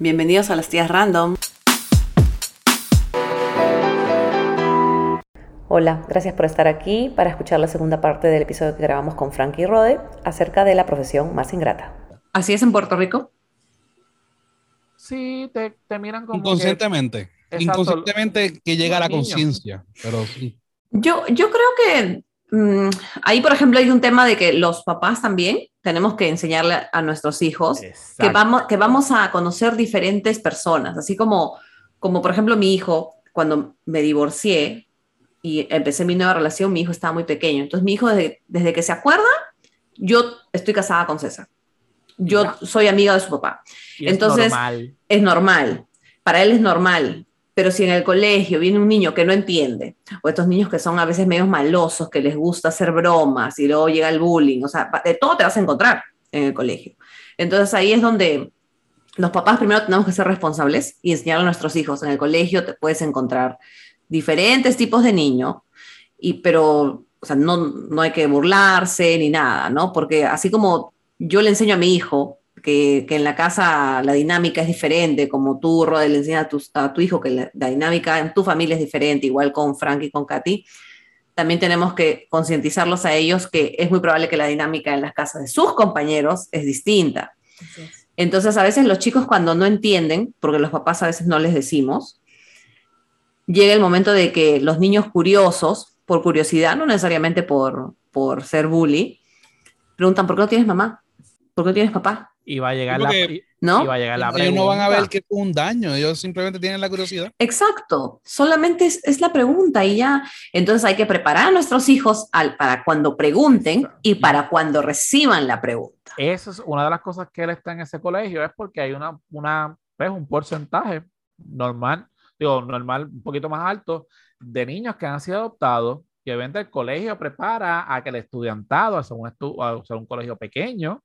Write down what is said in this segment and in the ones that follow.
Bienvenidos a las tías random. Hola, gracias por estar aquí para escuchar la segunda parte del episodio que grabamos con Frankie Rode acerca de la profesión más ingrata. ¿Así es en Puerto Rico? Sí, te, te miran como. Inconscientemente. Inconscientemente que llega a la conciencia, pero sí. Yo, yo creo que mm, ahí, por ejemplo, hay un tema de que los papás también tenemos que enseñarle a nuestros hijos que vamos, que vamos a conocer diferentes personas, así como, como por ejemplo mi hijo, cuando me divorcié y empecé mi nueva relación, mi hijo estaba muy pequeño. Entonces mi hijo desde, desde que se acuerda, yo estoy casada con César. Yo soy amiga de su papá. Entonces, normal. es normal. Para él es normal. Pero si en el colegio viene un niño que no entiende, o estos niños que son a veces medio malosos, que les gusta hacer bromas y luego llega el bullying, o sea, de todo te vas a encontrar en el colegio. Entonces ahí es donde los papás primero tenemos que ser responsables y enseñar a nuestros hijos. En el colegio te puedes encontrar diferentes tipos de niños, y, pero no, no hay que burlarse ni nada, ¿no? Porque así como yo le enseño a mi hijo que, en la casa la dinámica es diferente, como tú, Rode, le enseñas a tu, hijo que la, dinámica en tu familia es diferente, igual con Frank y con Katy, también tenemos que concientizarlos a ellos que es muy probable que la dinámica en las casas de sus compañeros es distinta. Entonces, a veces los chicos cuando no entienden, porque los papás a veces no les decimos, llega el momento de que los niños curiosos, por curiosidad, no necesariamente por, por ser bully, preguntan, ¿por qué no tienes mamá? ¿Por qué no tienes papá? Y va a llegar la, ¿no? va a llegar la ellos no van a ver que es un daño, ellos simplemente tienen la curiosidad. Exacto, solamente es, la pregunta y ya. Entonces hay que preparar a nuestros hijos al, para cuando pregunten y para cuando reciban la pregunta. Esa es una de las cosas que él está en ese colegio, es porque hay una, una pues, un porcentaje normal, digo, normal, un poquito más alto, de niños que han sido adoptados y obviamente el colegio prepara a que el estudiantado, al ser un, un colegio pequeño,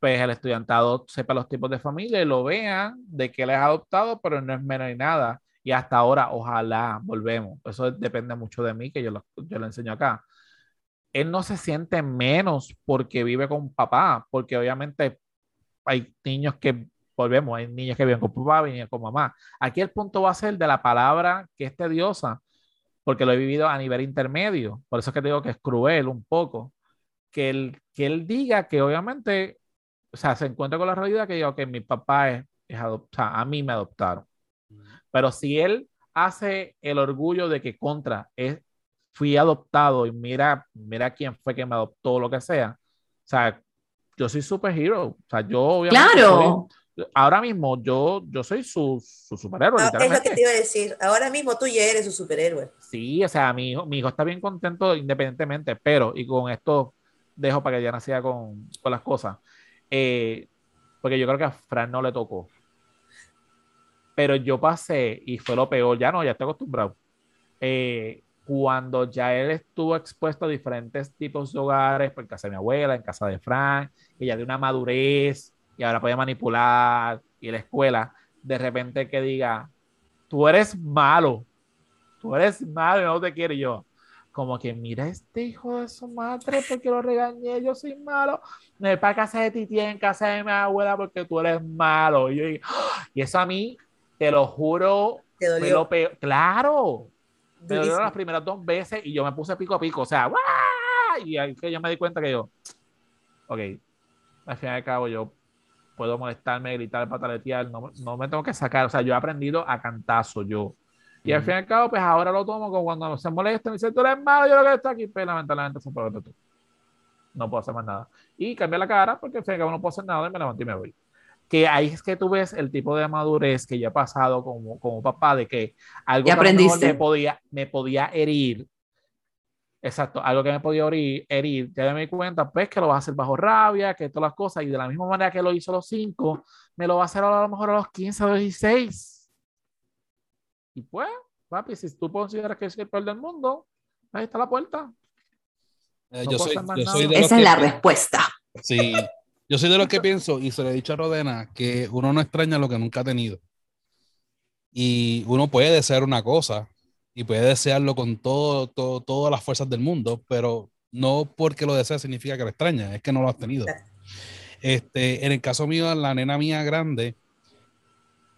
pues el estudiantado sepa los tipos de familia y lo vean de que él es adoptado, pero no es menos ni nada. Y hasta ahora, ojalá, volvemos. Eso depende mucho de mí, que yo lo, yo lo enseño acá. Él no se siente menos porque vive con papá, porque obviamente hay niños que, volvemos, hay niños que viven con papá, viven con mamá. Aquí el punto va a ser de la palabra que es tediosa, porque lo he vivido a nivel intermedio. Por eso es que digo que es cruel un poco. Que él, que él diga que obviamente o sea, se encuentra con la realidad que yo, que mi papá es, es adoptado, a mí me adoptaron. Pero si él hace el orgullo de que contra es, fui adoptado y mira, mira quién fue que me adoptó, lo que sea, o sea, yo soy superhero, o sea, yo obviamente claro. ahora mismo yo, yo soy su, su superhéroe. Ah, es lo que te iba a decir, ahora mismo tú ya eres su superhéroe. Sí, o sea, mi hijo, mi hijo está bien contento independientemente, pero, y con esto dejo para que ya nacía con, con las cosas. Eh, porque yo creo que a Fran no le tocó. Pero yo pasé y fue lo peor, ya no, ya estoy acostumbrado. Eh, cuando ya él estuvo expuesto a diferentes tipos de hogares, por casa de mi abuela, en casa de Fran, y ya de una madurez, y ahora puede manipular, y la escuela, de repente que diga, tú eres malo, tú eres malo y no te quiero yo como que mira este hijo de su madre porque lo regañé, yo soy malo, me para casa de ti en casa de mi abuela porque tú eres malo. Y, yo, ¡Ah! y eso a mí, te lo juro, me lo peor. Claro, me dolió las primeras dos veces y yo me puse pico a pico, o sea, y ahí que yo me di cuenta que yo, ok, al fin y al cabo yo puedo molestarme, gritar, pataletear, no, no me tengo que sacar, o sea, yo he aprendido a cantazo yo y al fin y al cabo, pues ahora lo tomo como cuando se molesta, me dice, tú eres malo, yo lo que está aquí, pero pues, lamentablemente se puede tú. No puedo hacer más nada. Y cambia la cara porque al fin y al cabo no puedo hacer nada y me levanto y me voy. Que ahí es que tú ves el tipo de madurez que ya ha pasado como, como papá, de que algo que me podía, me podía herir. Exacto, algo que me podía herir, herir, ya me di cuenta, pues que lo vas a hacer bajo rabia, que todas las cosas, y de la misma manera que lo hizo a los 5, me lo va a hacer a lo mejor a los 15 o 16 y pues, papi, si tú consideras que es el peor del mundo, ahí está la puerta. Eh, yo soy, Esa es la respuesta. Sí, yo soy de los que pienso, y se le he dicho a Rodena, que uno no extraña lo que nunca ha tenido. Y uno puede desear una cosa y puede desearlo con todo, todo, todas las fuerzas del mundo, pero no porque lo desea significa que lo extraña, es que no lo has tenido. Este, en el caso mío, la nena mía grande,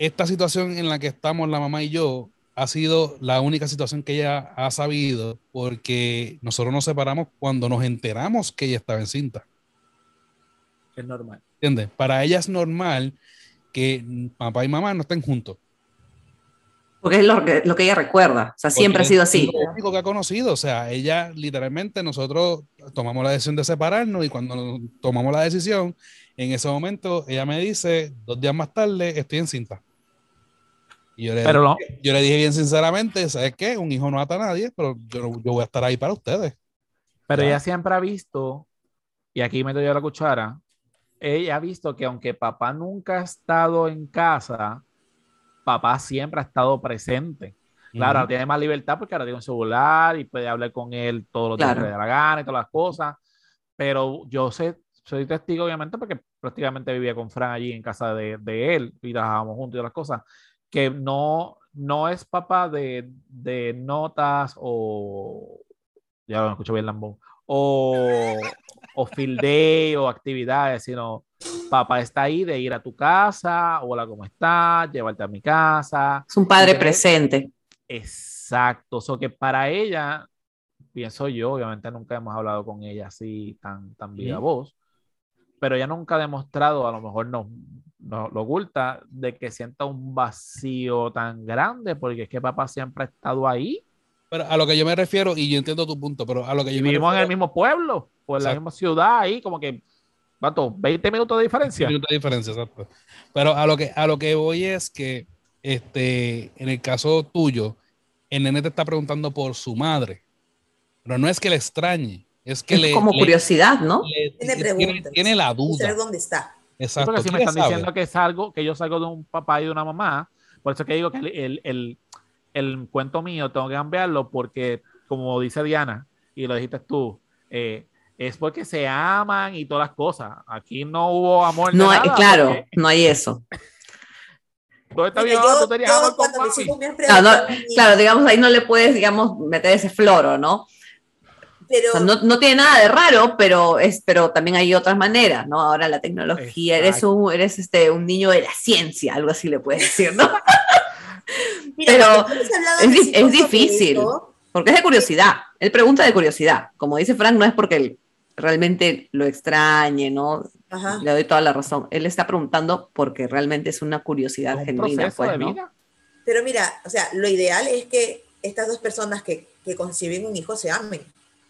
esta situación en la que estamos la mamá y yo ha sido la única situación que ella ha sabido porque nosotros nos separamos cuando nos enteramos que ella estaba encinta. Es normal. ¿Entiendes? Para ella es normal que papá y mamá no estén juntos. Porque es lo que, lo que ella recuerda, o sea, siempre ha sido así. Es lo único que ha conocido, o sea, ella literalmente, nosotros tomamos la decisión de separarnos y cuando tomamos la decisión, en ese momento ella me dice, dos días más tarde, estoy en cinta. Y yo le, pero yo le dije bien sinceramente, ¿sabes qué? Un hijo no ata a nadie, pero yo, yo voy a estar ahí para ustedes. Pero ella siempre ha visto, y aquí me doy la cuchara, ella ha visto que aunque papá nunca ha estado en casa, papá siempre ha estado presente. Claro, ahora tiene más libertad porque ahora tiene un celular y puede hablar con él todos los días de la gana y todas las cosas. Pero yo sé, soy testigo, obviamente, porque prácticamente vivía con Fran allí en casa de, de él y trabajábamos juntos y las cosas, que no, no es papá de, de notas o. Ya lo escucho bien, Lambón. O, o field day o actividades, sino papá está ahí de ir a tu casa, hola, ¿cómo estás? Llevarte a mi casa. Es un padre presente. Exacto, o que para ella, pienso yo, obviamente nunca hemos hablado con ella así tan, tan viva voz, pero ella nunca ha demostrado, a lo mejor no, no lo oculta, de que sienta un vacío tan grande, porque es que papá siempre ha estado ahí. Pero a lo que yo me refiero, y yo entiendo tu punto, pero a lo que yo Vivimos en el mismo pueblo, o en la misma ciudad, ahí, como que ¿Cuánto? ¿20 minutos de diferencia? 20 minutos de diferencia, exacto. Pero a lo que, a lo que voy es que este, en el caso tuyo, el nene te está preguntando por su madre. Pero no es que le extrañe, es que es le. Como curiosidad, ¿no? tiene, tiene, la duda. dónde está. Exacto. Porque si me están diciendo que salgo, que yo salgo de un papá y de una mamá, por eso que digo que el, el, el cuento mío tengo que cambiarlo porque, como dice Diana, y lo dijiste tú, eh, es porque se aman y todas las cosas. Aquí no hubo amor. No, nada claro, no hay eso. ¿Dónde está bien? ¿Tú tenías amor con Claro, digamos, ahí no le puedes, digamos, meter ese floro, ¿no? Pero, no, no, tiene nada de raro, pero, es, pero también hay otras maneras, ¿no? Ahora la tecnología, eres, un, eres este, un niño de la ciencia, algo así le puedes decir, ¿no? pero es, es difícil, porque es de curiosidad. Él pregunta de curiosidad. Como dice Frank, no es porque él realmente lo extrañe, ¿no? Le doy toda la razón. Él está preguntando porque realmente es una curiosidad genuina. Pues, Pero mira, o sea, lo ideal es que estas dos personas que, que conciben un hijo se amen,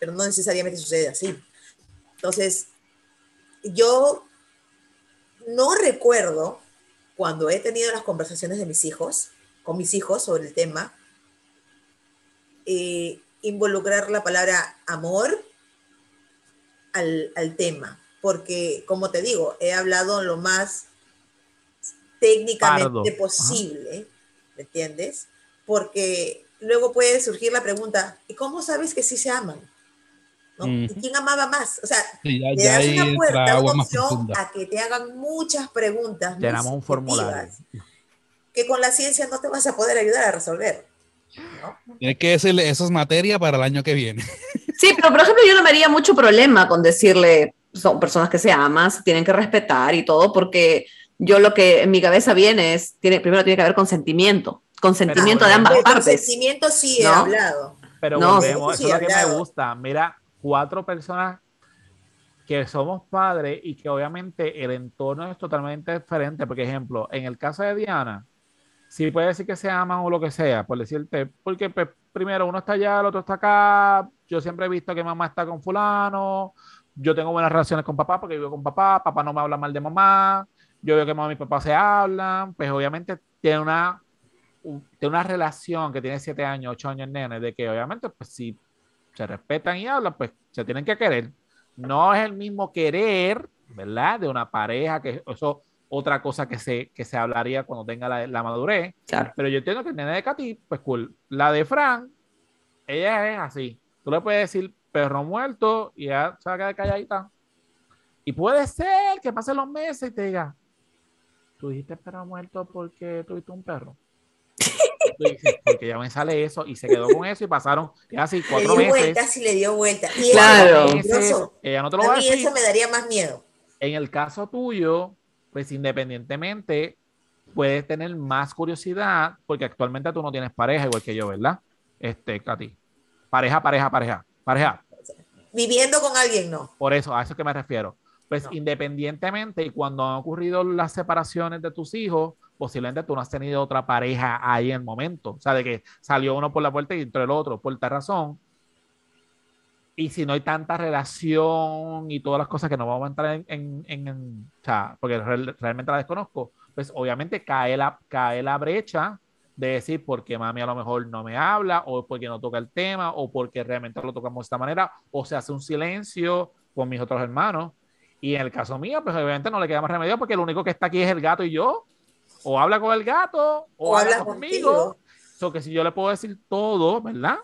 pero no necesariamente sucede así. Entonces, yo no recuerdo cuando he tenido las conversaciones de mis hijos, con mis hijos sobre el tema, eh, involucrar la palabra amor al, al, tema, porque como te digo, he hablado lo más técnicamente posible, ¿me entiendes? Porque luego puede surgir la pregunta, ¿y cómo sabes que sí se aman? ¿No? ¿Quién amaba más? O sea, le das una puerta, una opción a que te hagan muchas preguntas. Tenemos un formulario. Que con la ciencia no te vas a poder ayudar a resolver. Tienes que decirle, eso es materia para el año que viene. Sí, pero por ejemplo, yo no me haría mucho problema con decirle, son personas que se aman, se tienen que respetar y todo, porque yo lo que en mi cabeza viene es, tiene, primero tiene que haber consentimiento, consentimiento de ambas partes. Consentimiento sí he hablado. Pero volvemos, eso es lo que me gusta. Mira, cuatro personas que somos padres y que obviamente el entorno es totalmente diferente. Por ejemplo, en el caso de Diana, sí puede decir que se aman o lo que sea, por decirte, porque pues, primero uno está allá, el otro está acá, yo siempre he visto que mamá está con fulano, yo tengo buenas relaciones con papá porque vivo con papá, papá no me habla mal de mamá, yo veo que mamá y papá se hablan, pues obviamente tiene una, tiene una relación que tiene siete años, ocho años nene, de que obviamente pues si se respetan y hablan, pues se tienen que querer. No es el mismo querer, ¿verdad? De una pareja, que eso otra cosa que se, que se hablaría cuando tenga la, la madurez. Pero yo entiendo que el nene de Katy, pues cool. La de Fran, ella es así. Tú le puedes decir perro muerto y ya se va a quedar calladita. Y puede ser que pasen los meses y te diga, tú dijiste perro muerto porque tuviste un perro. Porque ya me sale eso y se quedó con eso y pasaron así cuatro le dio meses. Vueltas y le dio vueltas. claro. ella no te lo va a decir. eso me daría más miedo. En el caso tuyo, pues independientemente, puedes tener más curiosidad porque actualmente tú no tienes pareja igual que yo, ¿verdad? Este, Katy. Pareja, pareja, pareja, pareja. Viviendo con alguien, no. Por eso, a eso es que me refiero. Pues independientemente y cuando han ocurrido las separaciones de tus hijos, posiblemente tú no has tenido otra pareja ahí en el momento. O sea, de que salió uno por la puerta y entró el otro por tal razón. Y si no hay tanta relación y todas las cosas que no vamos a entrar en, en, o sea, porque realmente la desconozco, pues obviamente cae la, cae la brecha de decir porque mami a lo mejor no me habla o porque no toca el tema o porque realmente lo tocamos de esta manera o se hace un silencio con mis otros hermanos. Y en el caso mío, pues obviamente no le queda más remedio porque lo único que está aquí es el gato y yo. O habla con el gato o, habla conmigo. So que si yo le puedo decir todo, ¿verdad?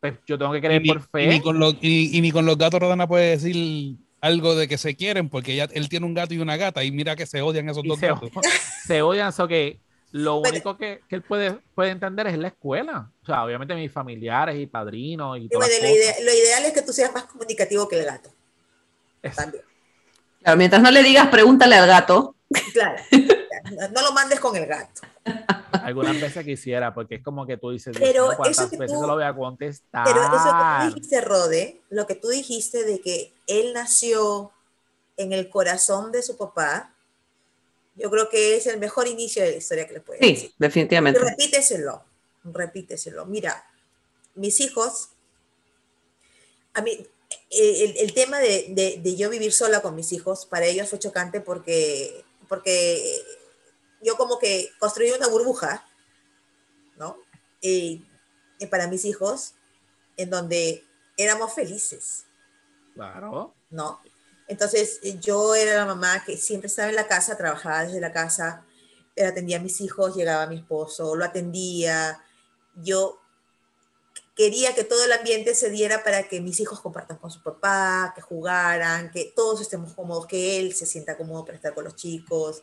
Pues yo tengo que creer por fe. Y ni, con los, y, ni con los gatos Rodana puede decir algo de que se quieren porque ya, él tiene un gato y una gata y mira que se odian esos dos gatos. Se odian, eso que lo único que, que, él puede, puede entender es la escuela. O sea, obviamente mis familiares y padrinos y, lo, ideal es que tú seas más comunicativo que el gato. También. Claro, mientras no le digas, pregúntale al gato. Claro, no lo mandes con el gato. Algunas veces quisiera, porque es como que tú dices, pero ¿cuántas veces se lo voy a contestar? Pero eso que tú dijiste, Rode, lo que tú dijiste de que él nació en el corazón de su papá, yo creo que es el mejor inicio de la historia que le puede sí, definitivamente. repíteselo, repíteselo. Mira, mis hijos, a mí, el, el tema de, de, de, yo vivir sola con mis hijos, para ellos fue chocante porque, porque yo como que construí una burbuja, ¿no? Y, para mis hijos, en donde éramos felices. Claro. ¿No? Entonces, yo era la mamá que siempre estaba en la casa, trabajaba desde la casa, atendía a mis hijos, llegaba mi esposo, lo atendía. Yo quería que todo el ambiente se diera para que mis hijos compartan con su papá, que jugaran, que todos estemos cómodos, que él se sienta cómodo para estar con los chicos,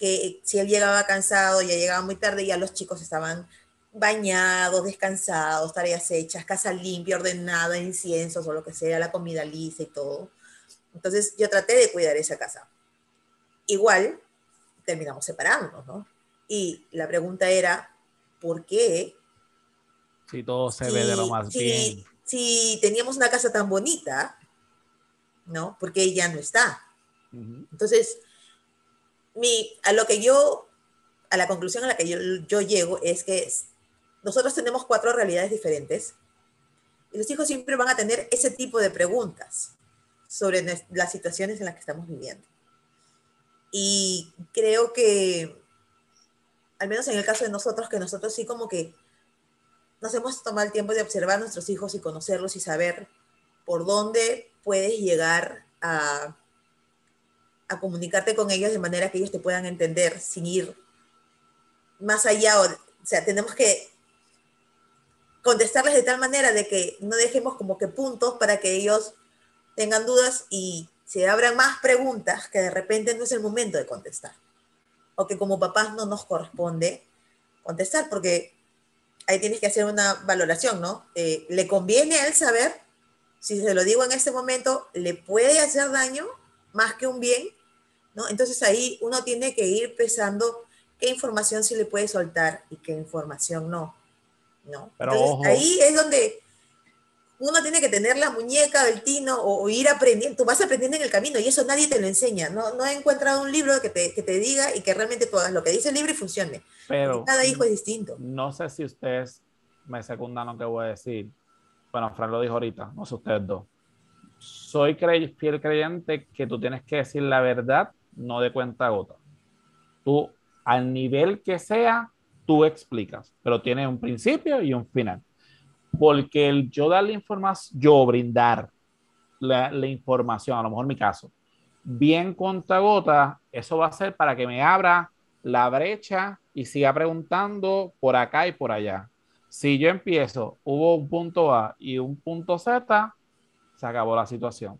que si él llegaba cansado, ya llegaba muy tarde, ya los chicos estaban bañados, descansados, tareas hechas, casa limpia, ordenada, inciensos o lo que sea, la comida lisa y todo. Entonces yo traté de cuidar esa casa. Igual terminamos separándonos, ¿no? Y la pregunta era, ¿por qué? Si todo se ve de lo más bien. Si teníamos una casa tan bonita, ¿no? Porque ella no está. Entonces, mi, a lo que yo, a la conclusión a la que yo, yo llego es que nosotros tenemos cuatro realidades diferentes y los hijos siempre van a tener ese tipo de preguntas sobre las situaciones en las que estamos viviendo. Y creo que, al menos en el caso de nosotros, que nosotros sí como que nos hemos tomado el tiempo de observar a nuestros hijos y conocerlos y saber por dónde puedes llegar a a comunicarte con ellos de manera que ellos te puedan entender sin ir más allá. O, sea, tenemos que contestarles de tal manera de que no dejemos como que puntos para que ellos tengan dudas y se abran más preguntas que de repente no es el momento de contestar. O que como papás no nos corresponde contestar, porque ahí tienes que hacer una valoración, ¿no? Eh, ¿Le conviene a él saber? Si se lo digo en este momento, ¿le puede hacer daño más que un bien? ¿No? Entonces ahí uno tiene que ir pensando qué información sí le puede soltar y qué información no, ¿no? Entonces ahí es donde uno tiene que tener la muñeca del tino o, ir aprendiendo, tú vas aprendiendo en el camino y eso nadie te lo enseña, no, no he encontrado un libro que te, que te diga y que realmente tú hagas lo que dice el libro y funcione. Pero cada hijo es distinto. No sé si ustedes me secundan lo que voy a decir. Bueno, Fran lo dijo ahorita, no sé ustedes dos. Soy fiel creyente que tú tienes que decir la verdad no de cuenta gota. Tú, al nivel que sea, tú explicas, pero tiene un principio y un final. Porque el yo dar la información, yo brindar la, información, a lo mejor mi caso, bien cuenta gota, eso va a ser para que me abra la brecha y siga preguntando por acá y por allá. Si yo empiezo, hubo un punto A y un punto Z, se acabó la situación.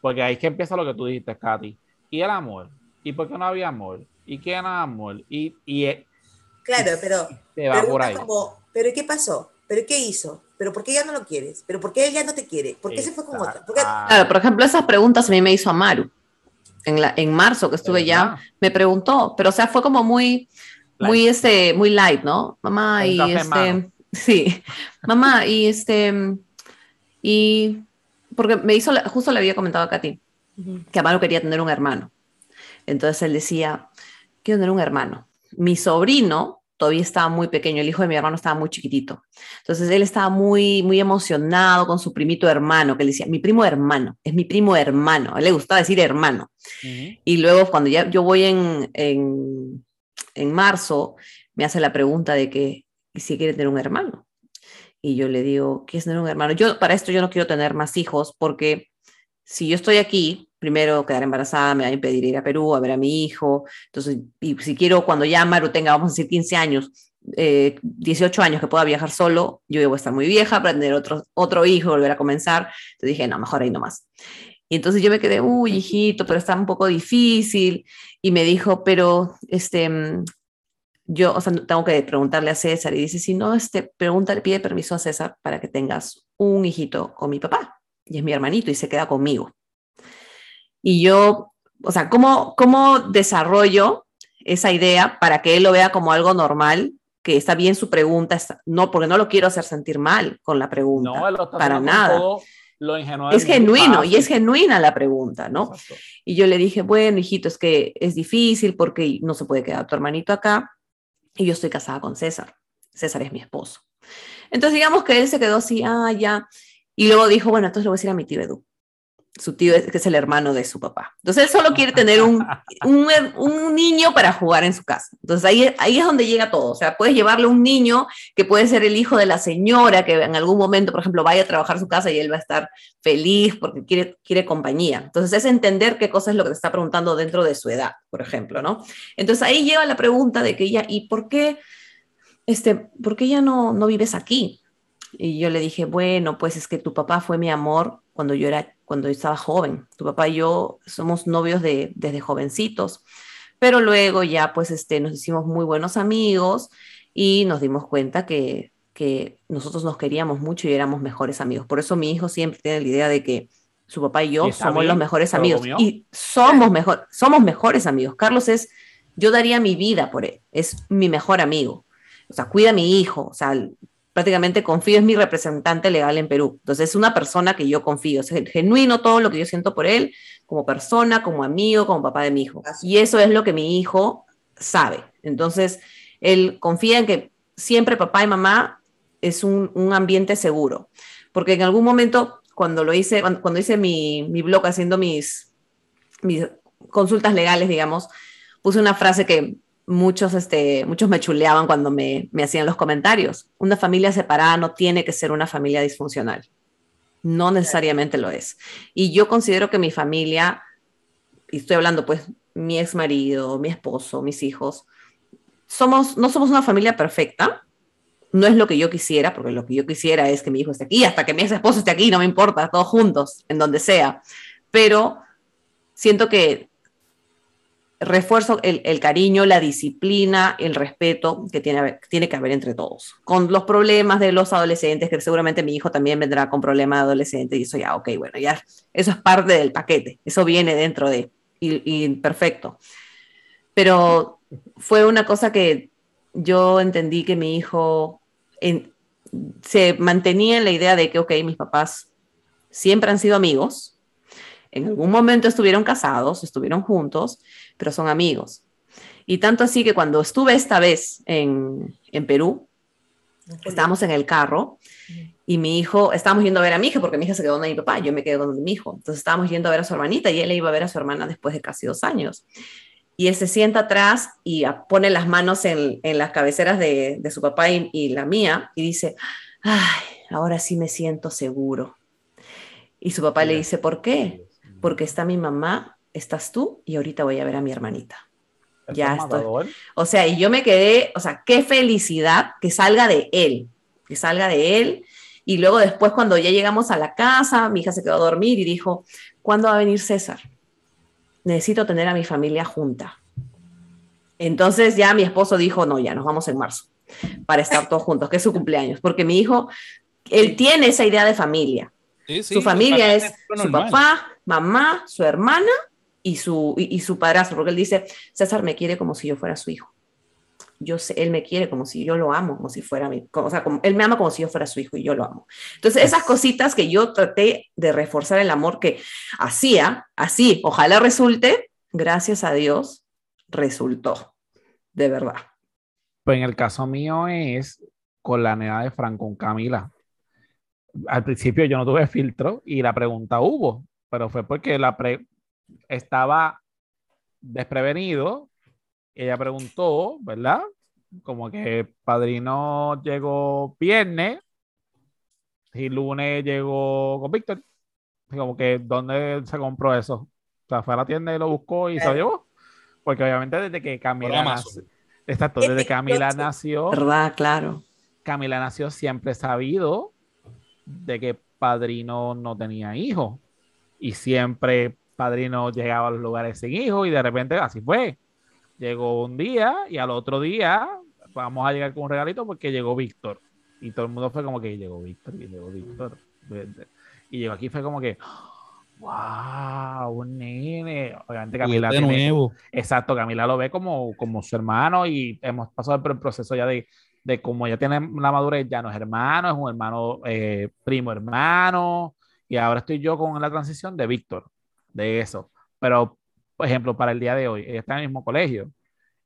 Porque ahí es que empieza lo que tú dijiste, Katy. Y el amor. ¿Y por qué no había amor? ¿Y qué era amor? Y, y, eh, claro, pero. Te va por ahí. Como, ¿Pero qué pasó? ¿Pero qué hizo? ¿Pero por qué ya no lo quieres? ¿Pero por qué él ya no te quiere? ¿Por qué se fue con otra? Claro, por ejemplo, esas preguntas a mí me hizo Amaru. en, la, en marzo que estuve ya, me preguntó, pero o sea, fue como muy, muy, este, muy light, ¿no? Mamá, y este, sí, mamá, y este, y porque me hizo, justo le había comentado a Katy, que Amaro quería tener un hermano. Entonces él decía, quiero tener un hermano. Mi sobrino todavía estaba muy pequeño, el hijo de mi hermano estaba muy chiquitito. Entonces él estaba muy, muy emocionado con su primito hermano, que le decía, mi primo hermano, es mi primo hermano. A él le gustaba decir hermano. Y luego cuando ya yo voy en, en, en marzo, me hace la pregunta de que si quiere tener un hermano. Y yo le digo, ¿quieres tener un hermano? Yo para esto yo no quiero tener más hijos porque si yo estoy aquí, primero quedar embarazada me va a impedir ir a Perú a ver a mi hijo. Entonces, y si quiero cuando ya Maru tenga, vamos a decir, 15 años, 18 eh, años que pueda viajar solo, yo voy a estar muy vieja para tener otro, otro hijo, volver a comenzar. Entonces dije, no, mejor ahí nomás. Y entonces yo me quedé, uy, hijito, pero está un poco difícil. Y me dijo, pero este, yo, o sea, tengo que preguntarle a César y dice, si no, este, pregúntale, pide permiso a César para que tengas un hijito con mi papá, y es mi hermanito, y se queda conmigo. Y yo, o sea, ¿cómo, cómo desarrollo esa idea para que él lo vea como algo normal? Que está bien su pregunta, no, porque no lo quiero hacer sentir mal con la pregunta, no, para nada. lo es genuino y es genuina la pregunta, ¿no? Y yo le dije, bueno, hijito, es que es difícil porque no se puede quedar tu hermanito acá, y yo estoy casada con César. César es mi esposo. Entonces, digamos que él se quedó así, ah, ya. Y luego dijo, bueno, entonces le voy a decir a mi tío Edu. Su tío es, que es el hermano de su papá. Entonces, él solo quiere tener un, un, niño para jugar en su casa. Entonces, ahí, ahí es donde llega todo. O sea, puedes llevarle un niño que puede ser el hijo de la señora, que en algún momento, por ejemplo, vaya a trabajar a su casa y él va a estar feliz porque quiere, quiere compañía. Entonces, es entender qué cosa es lo que te está preguntando dentro de su edad, por ejemplo, ¿no? Entonces, ahí lleva la pregunta de que ella, ¿y por qué, este, por qué ya no, no vives aquí? Y yo le dije, bueno, pues es que tu papá fue mi amor cuando yo era, cuando estaba joven. Tu papá y yo somos novios de, desde jovencitos, pero luego ya pues este, nos hicimos muy buenos amigos y nos dimos cuenta que, que nosotros nos queríamos mucho y éramos mejores amigos. Por eso mi hijo siempre tiene la idea de que su papá y yo somos los mejores amigos y somos mejor, somos mejores amigos. Carlos es, yo daría mi vida por él, es mi mejor amigo. O sea, cuida a mi hijo, o sea, prácticamente confío, es mi representante legal en Perú. Entonces es una persona que yo confío, es genuino todo lo que yo siento por él, como persona, como amigo, como papá de mi hijo. Y eso es lo que mi hijo sabe. Entonces, él confía en que siempre papá y mamá es un, ambiente seguro. Porque en algún momento, cuando lo hice, cuando, hice mi, mi blog haciendo mis, mis consultas legales, digamos, puse una frase que muchos, este, muchos me chuleaban cuando me, me hacían los comentarios. Una familia separada no tiene que ser una familia disfuncional. No necesariamente lo es. Y yo considero que mi familia, y estoy hablando pues mi ex marido, mi esposo, mis hijos, somos, no somos una familia perfecta. No es lo que yo quisiera, porque lo que yo quisiera es que mi hijo esté aquí, hasta que mi ex esposo esté aquí, no me importa, todos juntos, en donde sea. Pero siento que refuerzo el, cariño, la disciplina, el respeto que tiene, tiene que haber entre todos. Con los problemas de los adolescentes, que seguramente mi hijo también vendrá con problemas de adolescente, y eso ya, ok, bueno, ya eso es parte del paquete, eso viene dentro de, y, perfecto. Pero fue una cosa que yo entendí que mi hijo se mantenía en la idea de que, ok, mis papás siempre han sido amigos, en algún momento estuvieron casados, estuvieron juntos, pero son amigos. Y tanto así que cuando estuve esta vez en, en Perú, estábamos en el carro y mi hijo, estábamos yendo a ver a mi hija porque mi hija se quedó donde mi papá, yo me quedé donde mi hijo. Entonces estábamos yendo a ver a su hermanita y él iba a ver a su hermana después de casi dos años. Y él se sienta atrás y pone las manos en, en las cabeceras de, de su papá y, y, la mía y dice, ay, ahora sí me siento seguro. Y su papá le dice, ¿por qué? Porque está mi mamá estás tú y ahorita voy a ver a mi hermanita. Ya estoy. O sea, y yo me quedé, o sea, qué felicidad que salga de él, que salga de él. Y luego después cuando ya llegamos a la casa, mi hija se quedó a dormir y dijo, ¿cuándo va a venir César? Necesito tener a mi familia junta. Entonces ya mi esposo dijo, no, ya nos vamos en marzo para estar todos juntos, que es su cumpleaños, porque mi hijo, él tiene esa idea de familia. su familia es su papá, mamá, su hermana y su, y, su padrastro, porque él dice, César me quiere como si yo fuera su hijo. Yo sé, él me quiere como si yo lo amo, como si fuera mi, o sea, como, él me ama como si yo fuera su hijo y yo lo amo. Entonces, esas cositas que yo traté de reforzar el amor que hacía, así, ojalá resulte, gracias a Dios, resultó, de verdad. Pues en el caso mío es con la nena de Franco, con Camila. Al principio yo no tuve filtro y la pregunta hubo, pero fue porque la pre estaba desprevenido. Ella preguntó, ¿verdad? Como que padrino llegó viernes y lunes llegó con Víctor. Como que, ¿dónde se compró eso? O sea, fue a la tienda y lo buscó y se lo llevó. Porque obviamente desde que Camila nació, exacto, desde que Camila nació, ¿verdad? Claro. Camila nació siempre sabido de que Padrino no tenía hijos y siempre Padrino llegaba a los lugares sin hijos y de repente así fue. Llegó un día y al otro día vamos a llegar con un regalito porque llegó Víctor. Y todo el mundo fue como que llegó Víctor y llegó Víctor. Y llegó aquí fue como que, wow, un nene. Obviamente Camila. De nuevo. Exacto, Camila lo ve como, como su hermano y hemos pasado por el proceso ya de, de como ya tiene la madurez, ya no es hermano, es un hermano, eh, primo hermano. Y ahora estoy yo con la transición de Víctor, de eso. Pero, por ejemplo, para el día de hoy, ella está en el mismo colegio.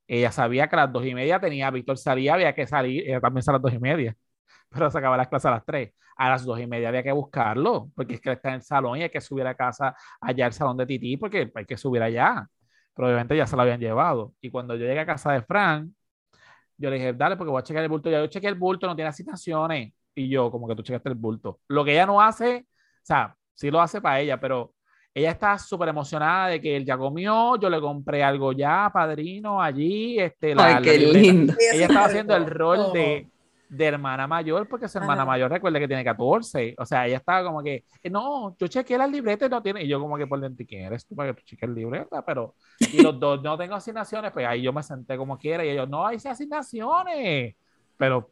Ella sabía que a las dos y media tenía, Víctor salía, había que salir, ella también sale a las dos y media pero se acaba las clases a las 3. A las 2 y media había que buscarlo, porque es que está en el salón y hay que subir a casa allá al salón de Titi, porque hay que subir allá. Pero obviamente ya se lo habían llevado. Y cuando yo llegué a casa de Fran, yo le dije, dale, porque voy a chequear el bulto. Ya yo chequeé el bulto, no tiene asignaciones. Y yo, como que tú chequeaste el bulto. Lo que ella no hace, o sea, sí lo hace para ella, pero ella está súper emocionada de que él ya comió, yo le compré algo ya, padrino, allí, este, la, Ay, qué lindo. Ella estaba haciendo el rol de, de hermana mayor, porque su hermana mayor recuerda que tiene 14. O sea, ella estaba como que, no, yo chequeé la libreta y no tiene. Y yo, como que por dentro, ¿quién eres tú para que tú cheques la libreta? Pero, y los dos no tengo asignaciones, pues ahí yo me senté como quiera y ellos, no hay asignaciones. Pero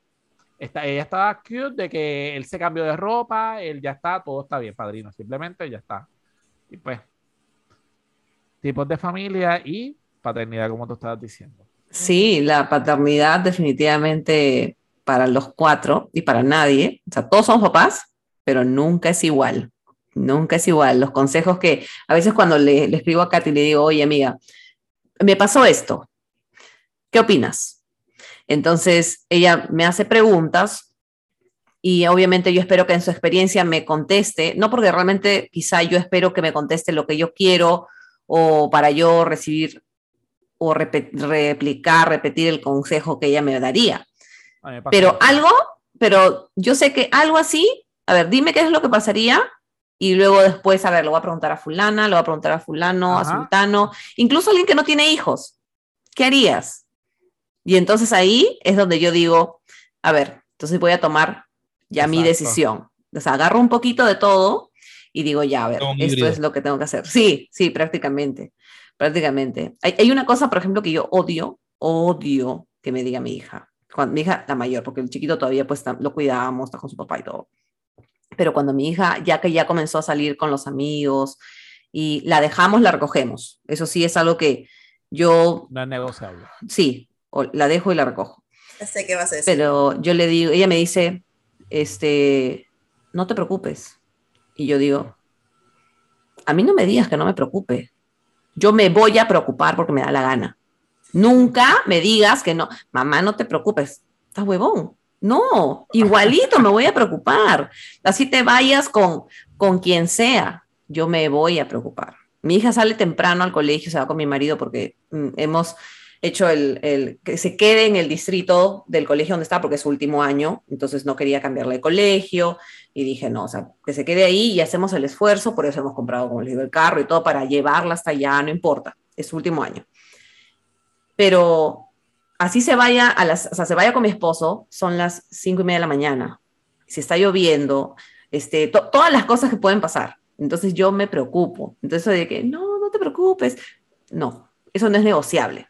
esta, ella estaba cute de que él se cambió de ropa, él ya está, todo está bien, padrino, simplemente ya está. Y pues, tipos de familia y paternidad, como tú estabas diciendo. Sí, la paternidad definitivamente para los cuatro y para nadie. O sea, todos somos papás, pero nunca es igual. Nunca es igual. Los consejos que a veces cuando le, le escribo a Katy le digo, oye amiga, me pasó esto. ¿Qué opinas? Entonces ella me hace preguntas y obviamente yo espero que en su experiencia me conteste, no porque realmente quizá yo espero que me conteste lo que yo quiero o para yo recibir o replicar, repetir el consejo que ella me daría, pero algo, pero yo sé que algo así, a ver, dime qué es lo que pasaría y luego después, a ver, lo voy a preguntar a fulana, lo voy a preguntar a fulano, a sultano, incluso alguien que no tiene hijos. ¿Qué harías? Y entonces ahí es donde yo digo, a ver, entonces voy a tomar ya mi decisión. O sea, agarro un poquito de todo y digo, ya, a ver, esto es lo que tengo que hacer. Sí, sí, prácticamente, prácticamente. Hay, hay una cosa, por ejemplo, que yo odio, odio que me diga mi hija cuando mi hija, la mayor, porque el chiquito todavía pues lo cuidábamos, está con su papá y todo. Pero cuando mi hija, ya que ya comenzó a salir con los amigos y la dejamos, la recogemos. Eso sí es algo que yo... No es negociable. Sí, la dejo y la recojo. sé qué vas a decir. Pero yo le digo, ella me dice, este, no te preocupes. Y yo digo, a mí no me digas que no me preocupe. Yo me voy a preocupar porque me da la gana. Nunca me digas que no, mamá, no te preocupes, estás huevón. No, igualito me voy a preocupar. Así te vayas con, con quien sea, yo me voy a preocupar. Mi hija sale temprano al colegio, se va con mi marido porque mm, hemos hecho el, el, que se quede en el distrito del colegio donde está porque es su último año, entonces no quería cambiarle de colegio y dije, no, o sea, que se quede ahí y hacemos el esfuerzo, por eso hemos comprado, como les digo, el carro y todo para llevarla hasta allá, no importa, es su último año pero así se vaya a las, o sea, se vaya con mi esposo, son las cinco y media de la mañana, si está lloviendo, este, todas las cosas que pueden pasar. Entonces yo me preocupo. Entonces de que, no, no te preocupes. No, eso no es negociable.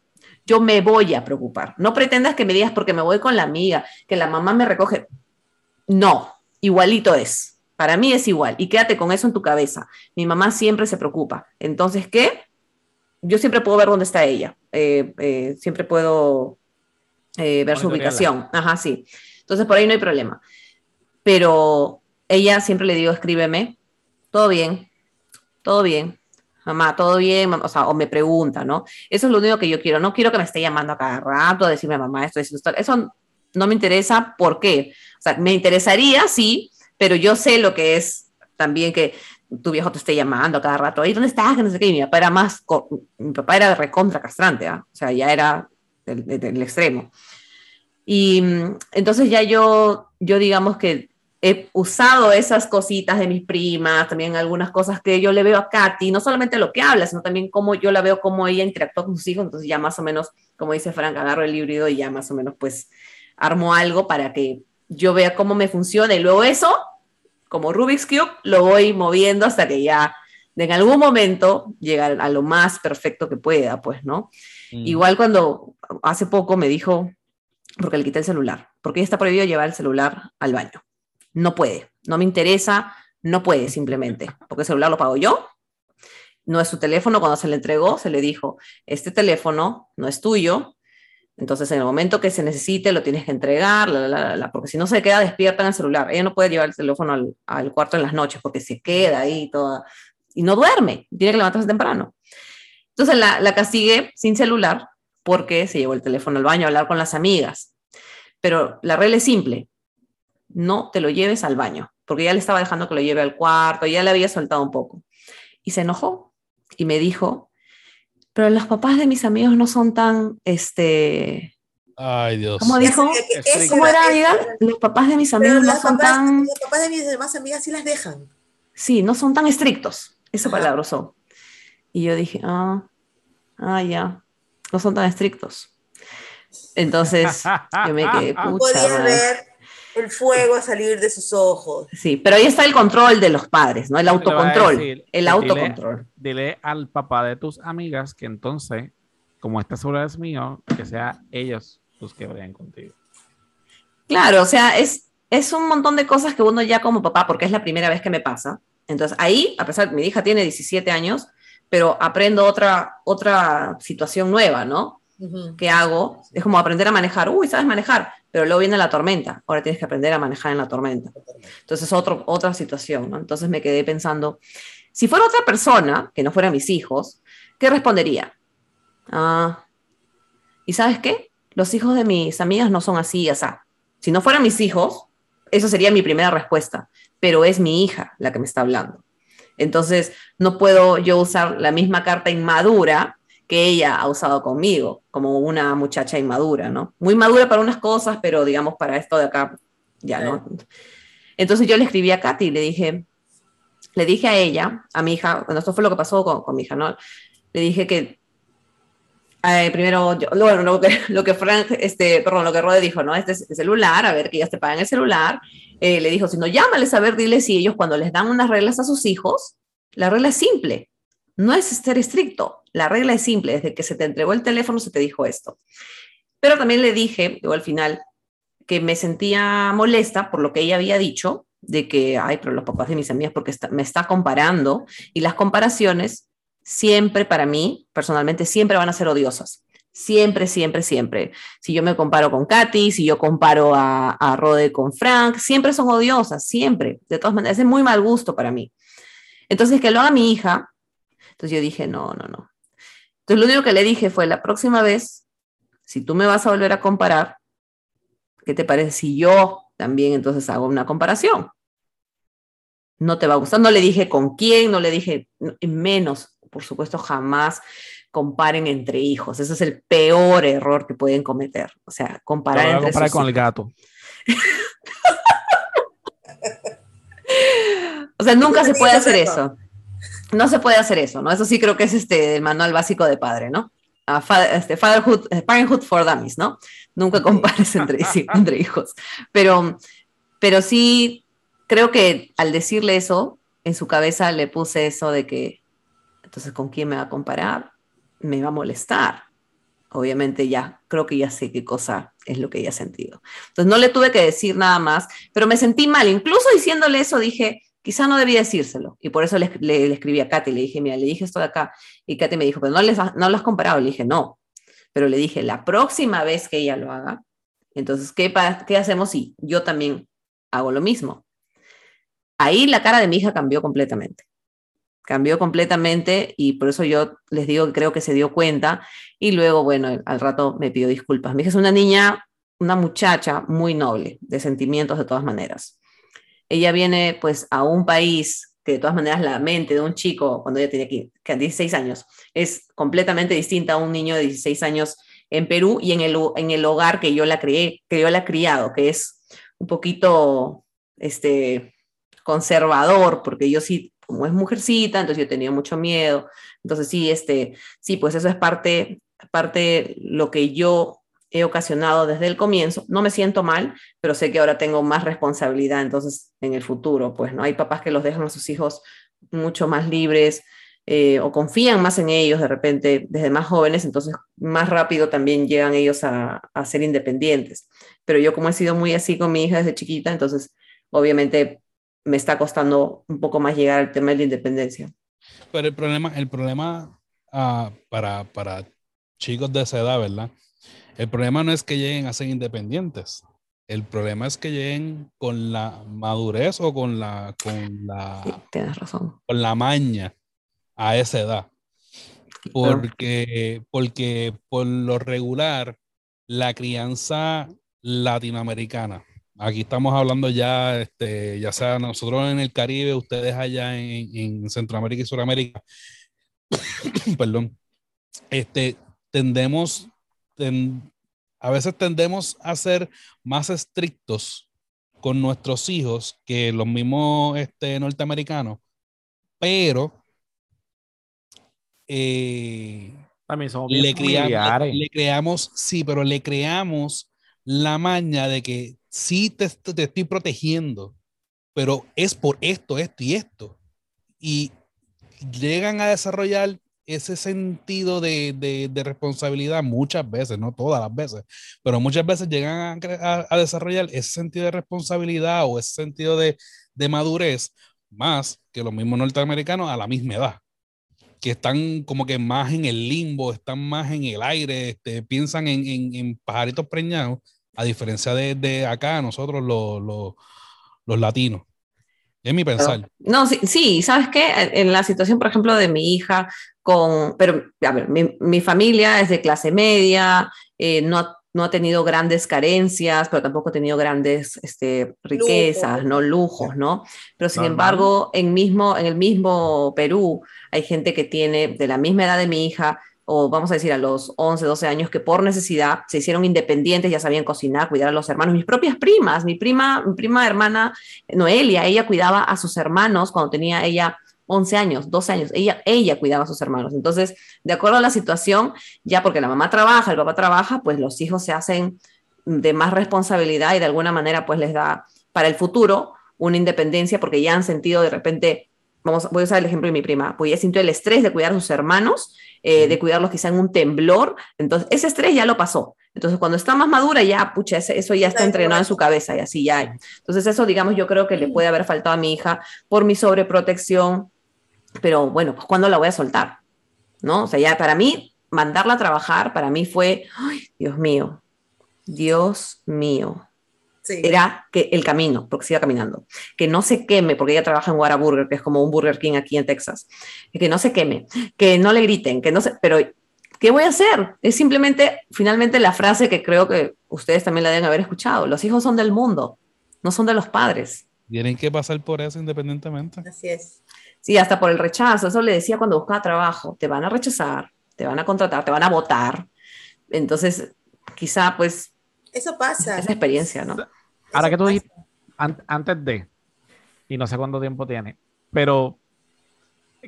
Yo me voy a preocupar. No pretendas que me digas porque me voy con la amiga, que la mamá me recoge. No, igualito es. Para mí es igual. Y quédate con eso en tu cabeza. Mi mamá siempre se preocupa. Entonces, ¿qué? yo siempre puedo ver dónde está ella, eh, eh, siempre puedo ver su ubicación. Ajá, sí. Entonces por ahí no hay problema. Pero ella siempre le digo, escríbeme, todo bien, todo bien, mamá, todo bien, o sea, o me pregunta, ¿no? Eso es lo único que yo quiero. No quiero que me esté llamando a cada rato a decirme, mamá, esto, esto, esto. Eso no me interesa. ¿Por qué? O sea, me interesaría, sí, pero yo sé lo que es también que tu viejo te esté llamando a cada rato, ¿y dónde estás? Que no sé qué. mi papá era más, mi papá era recontra castrante, ¿ah? o sea, ya era del, extremo. Y mm, entonces ya yo, yo digamos que he usado esas cositas de mis primas, también algunas cosas que yo le veo a Katy, no solamente lo que habla, sino también cómo yo la veo, cómo ella interactúa con sus hijos, entonces ya más o menos, como dice Frank, agarro el híbrido y ya más o menos pues armo algo para que yo vea cómo me funciona y luego eso, como Rubik's Cube, lo voy moviendo hasta que ya en algún momento llega a lo más perfecto que pueda, pues, ¿no? Mm. Igual cuando hace poco me dijo, porque le quité el celular, porque ya está prohibido llevar el celular al baño no puede, no me interesa, no puede simplemente, porque el celular lo pago yo, no es su teléfono, cuando se le entregó, se le dijo, este teléfono no es tuyo, entonces en el momento que se necesite lo tienes que entregar, porque si no se queda despierta en el celular, ella no puede llevar el teléfono al, cuarto en las noches porque se queda ahí toda, y no duerme, tiene que levantarse temprano. Entonces la, la castigué sin celular porque se llevó el teléfono al baño a hablar con las amigas. Pero la regla es simple, no te lo lleves al baño, porque ya le estaba dejando que lo lleve al cuarto, ya le había soltado un poco. Y se enojó y me dijo, pero los papás de mis amigos no son tan, este... Ay, Dios. ¿Cómo dijo? ¿Cómo era, amiga? Los papás de mis amigos no son tan... Los papás de mis demás amigas sí las dejan. Sí, no son tan estrictos. Esa palabra usó. Y yo dije, ah, ah, ya, no son tan estrictos. Entonces, yo me quedé, pucha. ver el fuego a salir de sus ojos. Sí, pero ahí está el control de los padres, ¿no? El autocontrol. el autocontrol. Dile, al papá de tus amigas que entonces, como esta sola es mío, que sea ellos los que vayan contigo. Claro, o sea, es, es un montón de cosas que uno ya como papá, porque es la primera vez que me pasa. Entonces ahí, a pesar de que mi hija tiene 17 años, pero aprendo otra, otra situación nueva, ¿no? ¿Qué hago? Es como aprender a manejar. Uy, sabes manejar pero luego viene la tormenta, ahora tienes que aprender a manejar en la tormenta. Entonces, otro, otra situación, ¿no? Entonces me quedé pensando, si fuera otra persona, que no fueran mis hijos, ¿qué respondería? Ah, ¿y sabes qué? Los hijos de mis amigas no son así, o sea, si no fueran mis hijos, eso sería mi primera respuesta, pero es mi hija la que me está hablando. Entonces, no puedo yo usar la misma carta inmadura que ella ha usado conmigo, como una muchacha inmadura, ¿no? Muy madura para unas cosas, pero digamos para esto de acá, ya, ¿no? Entonces yo le escribí a Katy y le dije, le dije a ella, a mi hija, bueno, esto fue lo que pasó con, mi hija, ¿no? Le dije que eh, primero, bueno, lo que, lo que Frank, este, perdón, lo que Rode dijo, ¿no? Este es el celular, a ver que ellas te pagan el celular. Eh, le dijo, si no, llámales a ver, dile si ellos cuando les dan unas reglas a sus hijos, la regla es simple, no es ser estricto, la regla es simple, desde que se te entregó el teléfono se te dijo esto. Pero también le dije, yo al final, que me sentía molesta por lo que ella había dicho, de que, ay, pero los papás de mis amigas, porque me está comparando, y las comparaciones siempre para mí, personalmente, siempre van a ser odiosas. Siempre, siempre, siempre. Si yo me comparo con Katy, si yo comparo a, a Rode con Frank, siempre son odiosas, siempre. De todas maneras, es muy mal gusto para mí. Entonces, que lo haga mi hija, entonces yo dije, no, no, no. Entonces, lo único que le dije fue, la próxima vez, si tú me vas a volver a comparar, ¿qué te parece si yo también entonces hago una comparación? No te va a gustar. No le dije con quién, no le dije menos, por supuesto, jamás comparen entre hijos. Ese es el peor error que pueden cometer. O sea, comparar entre comparar con el gato. o sea, nunca se puede hacer eso no se puede hacer eso, ¿no? Eso sí creo que es este, el manual básico de padre, ¿no? este, fatherhood, eh, parenthood for dummies, ¿no? Nunca compares entre, entre hijos. Pero, pero sí, creo que al decirle eso, en su cabeza le puse eso de que, entonces, ¿con quién me va a comparar? Me va a molestar. Obviamente ya, creo que ya sé qué cosa es lo que ella ha sentido. Entonces, no le tuve que decir nada más, pero me sentí mal. Incluso diciéndole eso, dije, quizá no debía decírselo. Y por eso le, escribí a Katy, le dije, mira, le dije esto de acá. Y Katy me dijo, pero no, les, no lo has comparado. Le dije, no. Pero le dije, la próxima vez que ella lo haga, entonces, ¿qué, qué hacemos si yo también hago lo mismo? Ahí la cara de mi hija cambió completamente. Cambió completamente y por eso yo les digo que creo que se dio cuenta y luego, bueno, al rato me pidió disculpas. Mi hija es una niña, una muchacha muy noble, de sentimientos de todas maneras ella viene pues a un país que de todas maneras la mente de un chico cuando ella tenía aquí, que 16 años es completamente distinta a un niño de 16 años en Perú y en el, en el hogar que yo la crié, que yo la he criado, que es un poquito este, conservador, porque yo sí, como es mujercita, entonces yo tenía mucho miedo. Entonces sí, este, sí, pues eso es parte, parte lo que yo he ocasionado desde el comienzo. No me siento mal, pero sé que ahora tengo más responsabilidad, entonces en el futuro, pues no hay papás que los dejan a sus hijos mucho más libres eh, o confían más en ellos de repente desde más jóvenes, entonces más rápido también llegan ellos a, a ser independientes. Pero yo como he sido muy así con mi hija desde chiquita, entonces obviamente me está costando un poco más llegar al tema de la independencia. Pero el problema, el problema uh, para, para chicos de esa edad, ¿verdad? El problema no es que lleguen a ser independientes. El problema es que lleguen con la madurez o con la, con la, tienes razón. Con la maña a esa edad. Porque, porque por lo regular, la crianza latinoamericana, aquí estamos hablando ya, este, ya sea nosotros en el Caribe, ustedes allá en, en Centroamérica y Sudamérica, perdón, este, tendemos a veces tendemos a ser más estrictos con nuestros hijos que los mismos este, norteamericanos, pero eh, También somos le, creamos, le creamos, sí, pero le creamos la maña de que sí te, te estoy protegiendo, pero es por esto, esto y esto. Y llegan a desarrollar ese sentido de, de, responsabilidad muchas veces, no todas las veces, pero muchas veces llegan a, desarrollar ese sentido de responsabilidad o ese sentido de, de, madurez más que los mismos norteamericanos a la misma edad, que están como que más en el limbo, están más en el aire, este, piensan en, en, en, pajaritos preñados, a diferencia de, de acá nosotros los, los latinos. Es mi pensar. No, sí, sí, ¿sabes qué? En la situación, por ejemplo, de mi hija, con, pero, a ver, mi, mi familia es de clase media, eh, no, no ha tenido grandes carencias, pero tampoco ha tenido grandes este, riquezas, no lujos, ¿no? Pero sin embargo, en, mismo, en el mismo Perú hay gente que tiene de la misma edad de mi hija, o vamos a decir a los 11, 12 años, que por necesidad se hicieron independientes, ya sabían cocinar, cuidar a los hermanos. Mis propias primas, mi prima, mi prima hermana Noelia, ella cuidaba a sus hermanos cuando tenía ella 11 años, 12 años, ella, ella cuidaba a sus hermanos. Entonces, de acuerdo a la situación, ya porque la mamá trabaja, el papá trabaja, pues los hijos se hacen de más responsabilidad y de alguna manera pues les da para el futuro una independencia porque ya han sentido de repente, vamos, voy a usar el ejemplo de mi prima, pues ya sintió el estrés de cuidar a sus hermanos eh, de cuidarlos quizá en un temblor. Entonces, ese estrés ya lo pasó. Entonces, cuando está más madura, ya, pucha, eso ya está entrenado en su cabeza y así ya. Entonces, eso, digamos, yo creo que le puede haber faltado a mi hija por mi sobreprotección. Pero bueno, pues ¿cuándo la voy a soltar? ¿No? O sea, ya para mí, mandarla a trabajar, para mí fue, ay, Dios mío, Dios mío era que el camino, porque siga caminando, que no se queme, porque ella trabaja en Whataburger, que es como un Burger King aquí en Texas, que no se queme, que no le griten, que no se, pero ¿qué voy a hacer? Es simplemente, finalmente, la frase que creo que ustedes también la deben haber escuchado, los hijos son del mundo, no son de los padres. Tienen que pasar por eso independientemente. Así es. Sí, hasta por el rechazo, eso le decía cuando buscaba trabajo, te van a rechazar, te van a contratar, te van a votar. Entonces, quizá pues... Eso pasa. Esa experiencia, ¿no? Ahora que tú dijiste, antes de, y no sé cuánto tiempo tiene, pero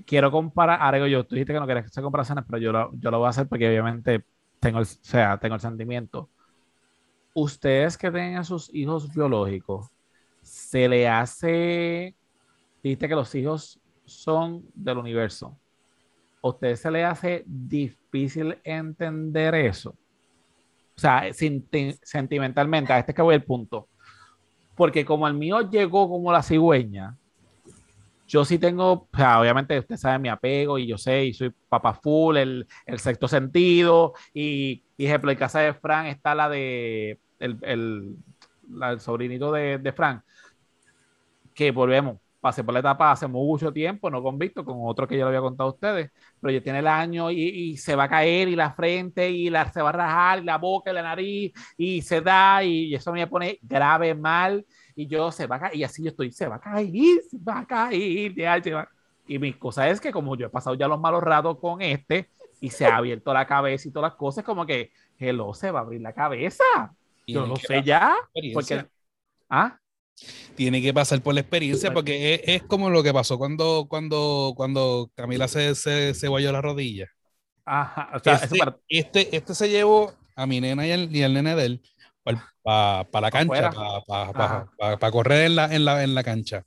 quiero comparar, ahora yo, tú dijiste que no querías hacer comparaciones, pero yo lo, yo lo voy a hacer porque obviamente tengo el, sea, tengo el sentimiento. Ustedes que tienen a sus hijos biológicos, se le hace, dijiste que los hijos son del universo. ¿A ustedes se le hace difícil entender eso? O sea, sentimentalmente, a este es que voy al punto. Porque como el mío llegó como la cigüeña, yo sí tengo, o sea, obviamente usted sabe mi apego y yo sé, y soy papá full, el, el sexto sentido, y, y ejemplo, en casa de Fran está la de, el, el, el sobrinito de, de Fran, que volvemos, pasé por la etapa hace mucho tiempo, no con Víctor, con otro que yo le había contado a ustedes, pero ya tiene el año y, y, se va a caer y la frente y la, se va a rajar y la boca y la nariz y se da y, eso me pone grave mal y yo se va a caer y así yo estoy, se va a caer, se va a caer, ya, se va. y mi cosa es que como yo he pasado ya los malos ratos con este y se ha abierto la cabeza y todas las cosas, como que, hello, se va a abrir la cabeza. Yo lo sé ya. Porque, ¿ah? Tiene que pasar por la experiencia porque es, es, como lo que pasó cuando, cuando, cuando Camila se, se, se guayó la rodilla. Ajá, o sea, este, para... este, este, se llevó a mi nena y al, y al nene de él para pa, pa la cancha, para pa, correr en la, en, la, en la cancha.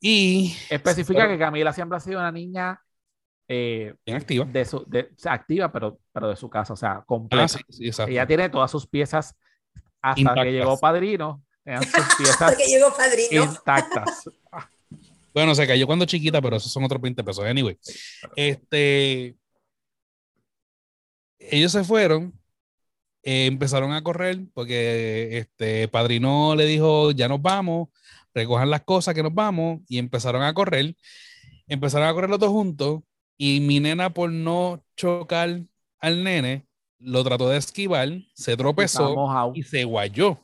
Y especifica pero, que Camila siempre ha sido una niña eh, bien activa. De su, de, o sea, activa, pero, pero de su casa, o sea, completa. Ah, sí, sí, Ella tiene todas sus piezas hasta que llegó Padrino eran sus piezas que llegó padrino. intactas. Bueno, se cayó cuando chiquita, pero esos son otros 20 pesos. Anyway, este, ellos se fueron, eh, empezaron a correr porque este padrino le dijo, ya nos vamos, recojan las cosas que nos vamos, y empezaron a correr. Empezaron a correr los dos juntos, y mi nena, por no chocar al nene, lo trató de esquivar, se tropezó y se guayó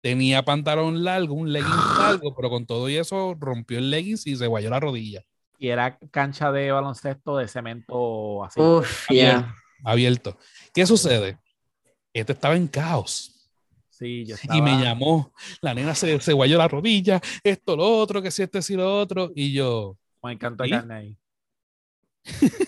tenía pantalón largo, un leggings largo, pero con todo y eso rompió el leggings y se guayó la rodilla. Y era cancha de baloncesto de cemento así. Uf, abierto, yeah. abierto. ¿Qué sucede? Este estaba en caos. Sí, yo estaba... Y me llamó, la nena se, se guayó la rodilla, esto, lo otro, que si este, si lo otro, y yo... Me encantó el carne ahí.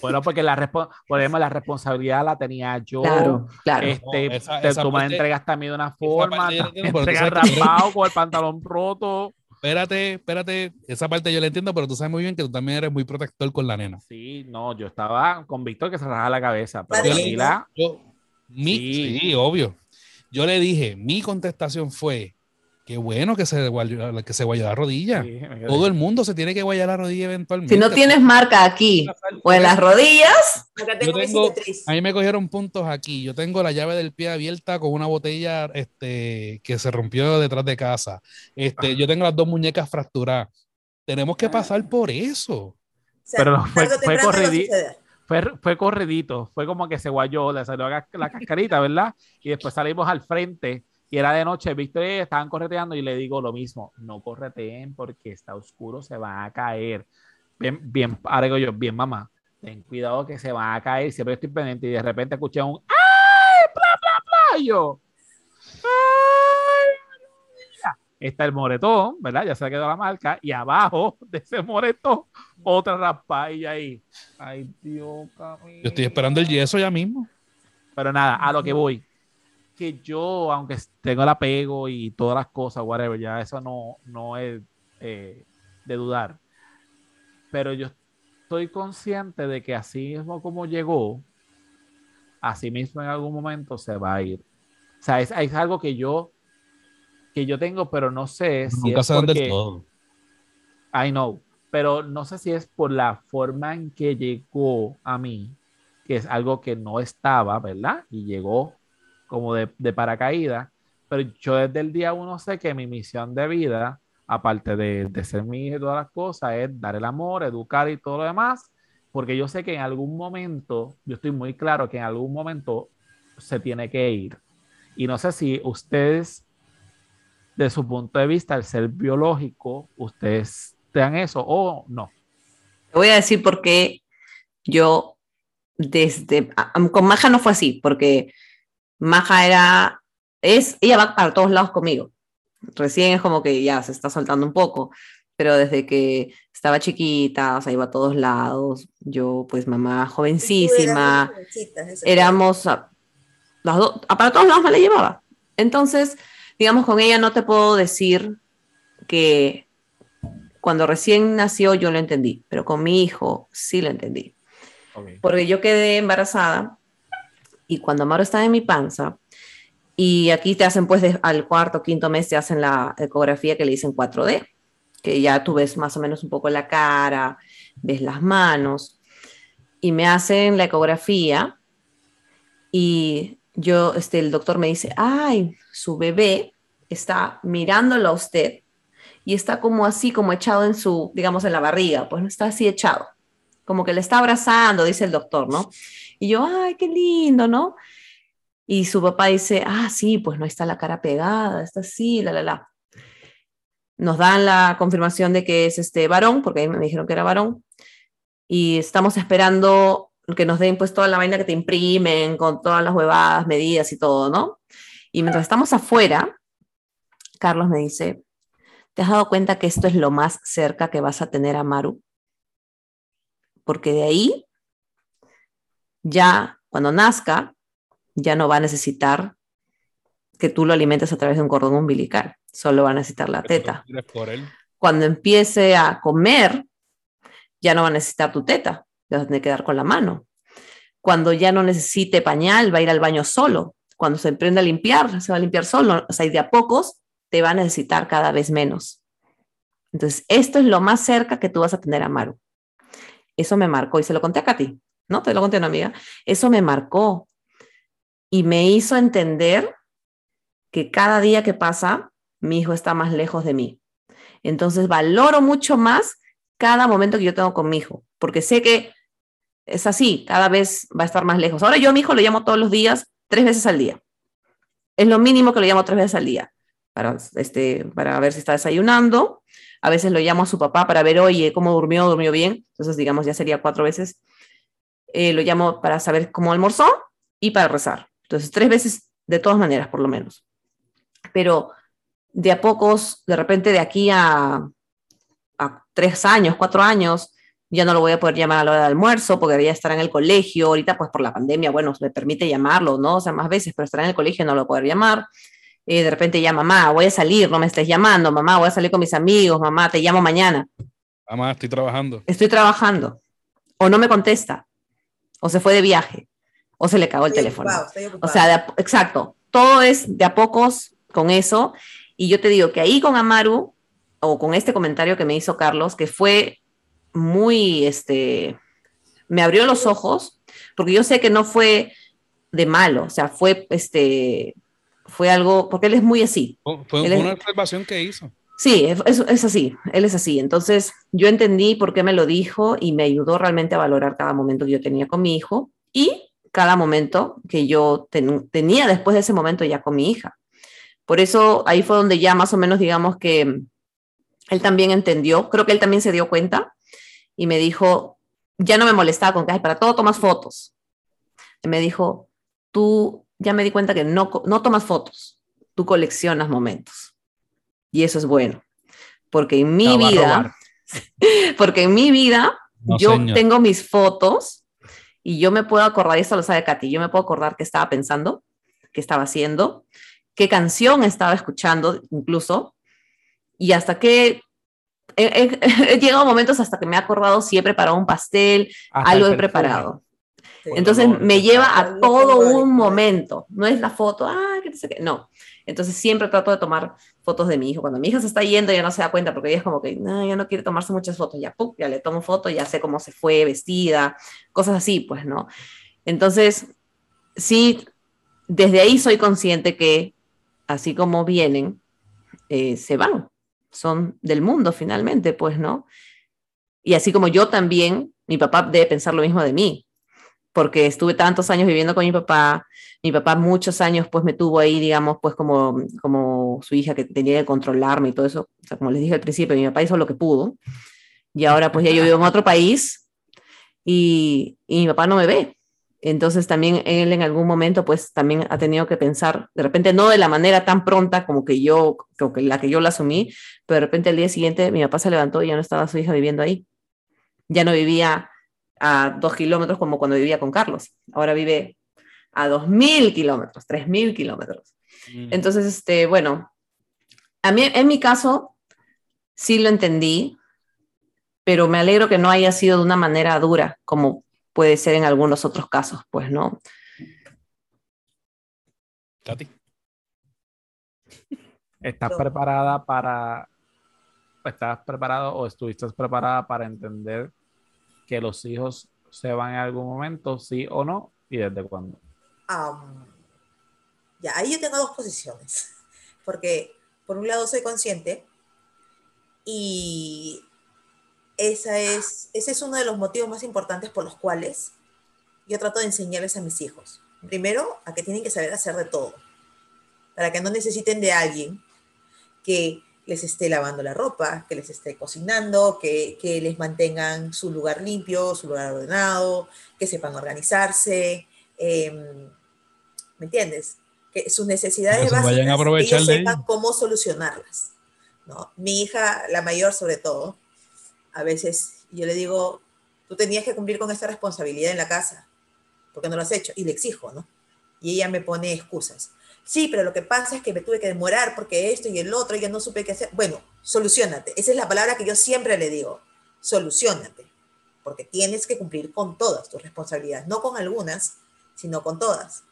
Bueno, porque la, podemos, la responsabilidad la tenía yo. Claro, claro. Este, no, esa, esa tú parte, me entregaste a mí de una forma, me entregas raspado con el pantalón roto. Espérate, espérate, esa parte yo la entiendo, pero tú sabes muy bien que tú también eres muy protector con la nena. Sí, no, yo estaba con Víctor que se rajaba la cabeza. Pero yo le, la... yo, mi, sí. sí, obvio. Yo le dije, mi contestación fue, Qué bueno que se, guayó, que se guayó la rodilla. Sí, Todo el mundo se tiene que guayar la rodilla eventualmente. Si no tienes marca aquí o en las rodillas. Acá tengo, tengo a mí me cogieron puntos aquí. Yo tengo la llave del pie abierta con una botella este, que se rompió detrás de casa. Este, ah. Yo tengo las dos muñecas fracturadas. Tenemos que pasar por eso. O sea, Pero fue, fue corridito. Fue, fue, corridito, fue como que se guayó, le salió la, la cascarita, ¿verdad? Y después salimos al frente y era de noche, Víctor y estaban correteando y le digo lo mismo, no correteen porque está oscuro, se va a caer. Bien, bien, ahora digo yo, bien mamá, ten cuidado que se va a caer, siempre estoy pendiente y de repente escuché un ¡ay! ¡Bla, bla, bla! Y yo, ¡ay! Está el moretón, ¿verdad? Ya se ha quedado la marca y abajo de ese moretón otra raspadilla ahí. Ay, Dios, Camilo. Yo estoy esperando el yeso ya mismo. Pero nada, a lo que voy que yo, aunque tengo el apego y todas las cosas, whatever, ya eso no, no es eh, de dudar. Pero yo estoy consciente de que así mismo como llegó, así mismo en algún momento se va a ir. O sea, es, es algo que yo que yo tengo, pero no sé si Nunca es se porque, del todo. I know, pero no sé si es por la forma en que llegó a mí, que es algo que no estaba, ¿verdad? Y llegó como de, de paracaídas, pero yo desde el día uno sé que mi misión de vida, aparte de, de ser mi hija y todas las cosas, es dar el amor, educar y todo lo demás, porque yo sé que en algún momento, yo estoy muy claro que en algún momento se tiene que ir. Y no sé si ustedes, de su punto de vista, el ser biológico, ustedes dan eso o no. Te voy a decir por qué yo desde, con Maja no fue así, porque Maja era, es, ella va para todos lados conmigo. Recién es como que ya se está soltando un poco, pero desde que estaba chiquita, o sea, iba a todos lados. Yo, pues, mamá jovencísima, éramos, a, las dos, para todos lados me la llevaba. Entonces, digamos, con ella no te puedo decir que cuando recién nació yo lo entendí, pero con mi hijo sí lo entendí. Okay. Porque yo quedé embarazada y cuando Amaro estaba en mi panza, y aquí te hacen pues al cuarto, quinto mes te hacen la ecografía que le dicen 4D. que ya tú ves más o menos un poco la cara, ves las manos, y me hacen la ecografía y yo, este, el doctor me dice, ay, su bebé está mirándolo a usted y está como así, como echado en su, digamos, en la barriga, pues no está así echado, como que le está abrazando, dice el doctor, ¿no? Y yo, ay, qué lindo, ¿no? Y su papá dice, ah, sí, pues no está la cara pegada, está así, la, la, la. Nos dan la confirmación de que es este varón, porque ahí me dijeron que era varón, y estamos esperando que nos den pues toda la vaina que te imprimen con todas las huevadas, medidas y todo, ¿no? Y mientras estamos afuera, Carlos me dice, ¿te has dado cuenta que esto es lo más cerca que vas a tener a Maru? Porque de ahí, ya cuando nazca, ya no va a necesitar que tú lo alimentes a través de un cordón umbilical, solo va a necesitar la teta. Cuando empiece a comer, ya no va a necesitar tu teta, te vas a tener que dar con la mano. Cuando ya no necesite pañal, va a ir al baño solo. Cuando se emprenda a limpiar, se va a limpiar solo. O sea, y de a pocos te va a necesitar cada vez menos. Entonces, esto es lo más cerca que tú vas a tener a Maru. Eso me marcó y se lo conté a Katy, ¿no? Te lo conté a una amiga. Eso me marcó y me hizo entender que cada día que pasa, mi hijo está más lejos de mí. Entonces, valoro mucho más cada momento que yo tengo con mi hijo, porque sé que es así, cada vez va a estar más lejos. Ahora yo a mi hijo lo llamo todos los días, tres veces al día. Es lo mínimo que lo llamo tres veces al día, para, este, para ver si está desayunando. A veces lo llamo a su papá para ver, oye, cómo durmió, durmió bien. Entonces, digamos, ya sería cuatro veces. Eh, lo llamo para saber cómo almorzó y para rezar. Entonces, tres veces de todas maneras, por lo menos. Pero de a pocos, de repente de aquí a, a tres años, cuatro años, ya no lo voy a poder llamar a la hora de almuerzo porque ya estará en el colegio, ahorita pues por la pandemia, bueno, me permite llamarlo, ¿no? O sea, más veces, pero estará en el colegio, no lo voy a poder llamar. Eh, de repente ya, mamá, voy a salir, no me estés llamando, mamá, voy a salir con mis amigos, mamá, te llamo mañana. Mamá, estoy trabajando. Estoy trabajando. O no me contesta, o se fue de viaje, o se le cagó el teléfono. o sea, exacto, todo es de a pocos con eso. Y yo te digo que ahí con Amaru, o con este comentario que me hizo Carlos, que fue muy, este, me abrió los ojos, porque yo sé que no fue de malo, o sea, fue, este, fue algo, porque él es muy así. Fue, una observación que hizo. Sí, es, es, así, él es así. Entonces, yo entendí por qué me lo dijo y me ayudó realmente a valorar cada momento que yo tenía con mi hijo y cada momento que yo tenía después de ese momento ya con mi hija. Por eso ahí fue donde ya más o menos digamos que él también entendió, creo que él también se dio cuenta y me dijo, ya no me molestaba con que, para todo tomas fotos. Y me dijo, tú ya me di cuenta que no, no tomas fotos, tú coleccionas momentos. Y eso es bueno, porque en mi vida, porque en mi vida yo tengo mis fotos y yo me puedo acordar, y esto lo sabe Katy, yo me puedo acordar qué estaba pensando, qué estaba haciendo, qué canción estaba escuchando incluso, y hasta qué he, llegado momentos hasta que me he acordado si he preparado un pastel, algo he preparado. Entonces me lleva a todo un momento, no es la foto, ah, qué sé qué, no. Entonces siempre trato de tomar fotos de mi hijo. Cuando mi hija se está yendo ya no se da cuenta porque ella es como que, no, ya no quiere tomarse muchas fotos, ya, ya le tomo foto, ya sé cómo se fue vestida, cosas así, pues, ¿no? Entonces, sí, desde ahí soy consciente que así como vienen, eh, se van son del mundo finalmente, pues, ¿no? Y así como yo también, mi papá debe pensar lo mismo de mí, porque estuve tantos años viviendo con mi papá, mi papá muchos años pues me tuvo ahí, digamos, pues como, como su hija que tenía que controlarme y todo eso, o sea, como les dije al principio, mi papá hizo lo que pudo, y ahora pues ya yo vivo en otro país y, y mi papá no me ve, entonces también él en algún momento pues también ha tenido que pensar, de repente no de la manera tan pronta como que yo, como que la que yo la asumí, pero de repente al día siguiente mi papá se levantó y ya no estaba su hija viviendo ahí. Ya no vivía a dos kilómetros como cuando vivía con Carlos. Ahora vive a dos mil kilómetros, tres mil kilómetros. Mm. Entonces, este, bueno, a mí en mi caso sí lo entendí, pero me alegro que no haya sido de una manera dura como puede ser en algunos otros casos, pues, ¿no? ¿Estás preparada para estás preparado o estuviste preparada para entender que los hijos se van en algún momento, sí o no, y desde cuándo? ya, ahí yo tengo dos posiciones, porque por un lado soy consciente y esa es, ese es uno de los motivos más importantes por los cuales yo trato de enseñarles a mis hijos. Primero, a que tienen que saber hacer de todo, para que no necesiten de alguien que les esté lavando la ropa, que les esté cocinando, que, que les mantengan su lugar limpio, su lugar ordenado, que sepan organizarse. Em, ¿Me entiendes? Que sus necesidades básicas, vayan a ellos sepan cómo solucionarlas. ¿no? Mi hija, la mayor sobre todo, a veces yo le digo, tú tenías que cumplir con esta responsabilidad en la casa, porque no lo has hecho, y le exijo, ¿no? Y ella me pone excusas. Sí, pero lo que pasa es que me tuve que demorar porque esto y el otro, y ya no supe qué hacer. Bueno, solucionate. Esa es la palabra que yo siempre le digo. Solucionate. Porque tienes que cumplir con todas tus responsabilidades, no con algunas, sino con todas.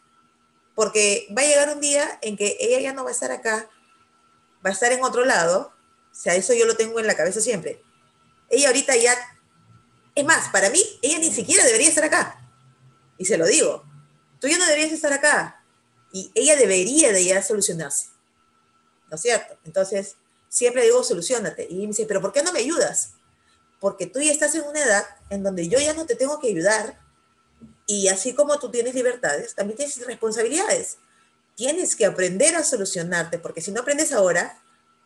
Porque va a llegar un día en que ella ya no va a estar acá, va a estar en otro lado. O sea, eso yo lo tengo en la cabeza siempre. Ella ahorita ya, es más, para mí, ella ni siquiera debería estar acá. Y se lo digo. Tú ya no deberías estar acá y ella debería de ya solucionarse. ¿No es cierto? Entonces, siempre digo, solucionate. Y me dice, pero ¿por qué no me ayudas? Porque tú ya estás en una edad en donde yo ya no te tengo que ayudar. Y así como tú tienes libertades, también tienes responsabilidades. Tienes que aprender a solucionarte, porque si no aprendes ahora,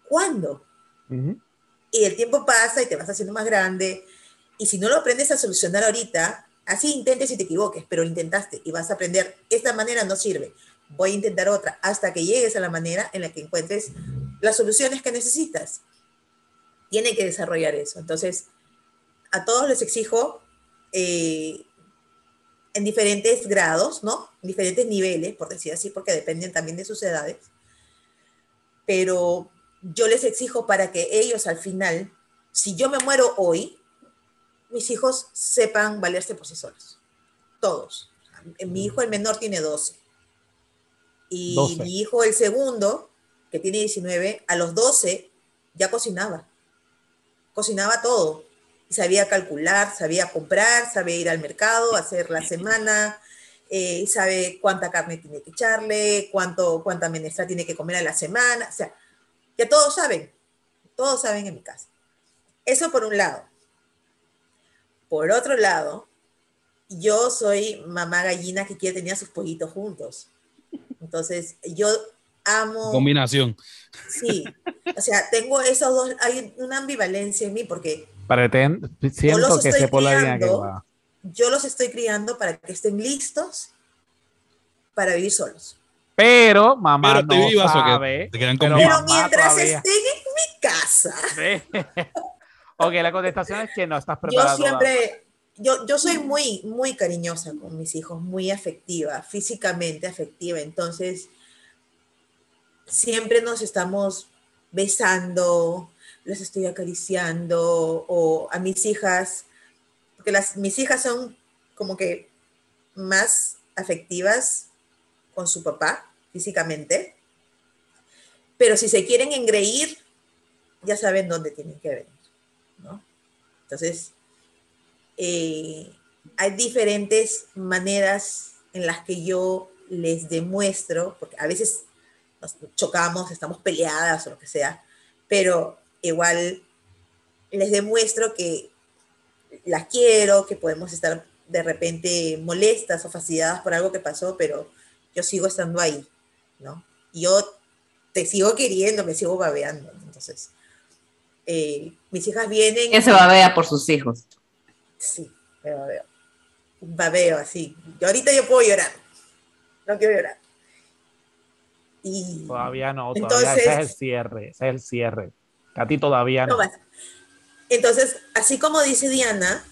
¿cuándo? Y el tiempo pasa y te vas haciendo más grande. Y si no lo aprendes a solucionar ahorita, así intentes y te equivoques, pero lo intentaste y vas a aprender, esta manera no sirve voy a intentar otra, hasta que llegues a la manera en la que encuentres las soluciones que necesitas. Tiene que desarrollar eso. Entonces, a todos les exijo eh, en diferentes grados, ¿no? En diferentes niveles, por decir así, porque dependen también de sus edades. Pero yo les exijo para que ellos al final, si yo me muero hoy, mis hijos sepan valerse por sí solos. Todos. Mi hijo, el menor, tiene 12. Y mi hijo, el segundo, que tiene 19, a los 12 ya cocinaba. Cocinaba todo. Sabía calcular, sabía comprar, sabía ir al mercado, hacer la semana, eh, sabe cuánta carne tiene que echarle, cuánto, cuánta menestra tiene que comer a la semana. O sea, ya todos saben. Todos saben en mi casa. Eso por un lado. Por otro lado, yo soy mamá gallina que quiere tener sus pollitos juntos. Entonces, yo amo... Combinación. Sí, o sea, tengo esos dos, hay una ambivalencia en mí porque... siento que se criando, Yo los estoy criando para que estén listos para vivir solos. Pero mamá no sabe. pero mientras estén en mi casa. ok, la contestación es que no estás preparado. Yo siempre, yo, yo soy muy, muy cariñosa con mis hijos, muy afectiva, físicamente afectiva, entonces siempre nos estamos besando, les estoy acariciando, o a mis hijas, porque las, mis hijas son como que más afectivas con su papá físicamente, pero si se quieren engreír, ya saben dónde tienen que venir, ¿no? Entonces, eh, hay diferentes maneras en las que yo les demuestro, porque a veces nos chocamos, estamos peleadas o lo que sea, pero igual les demuestro que las quiero, que podemos estar de repente molestas o fastidiadas por algo que pasó, pero yo sigo estando ahí, ¿no? Yo te sigo queriendo, me sigo babeando. Entonces, eh, mis hijas vienen. ¿Quién se babea por sus hijos? Sí, me babeo. Babeo así. Yo ahorita yo puedo llorar. No quiero llorar. Y todavía no, todavía ese es el cierre, ese es el cierre. A ti todavía no. Entonces, así como dice Diana,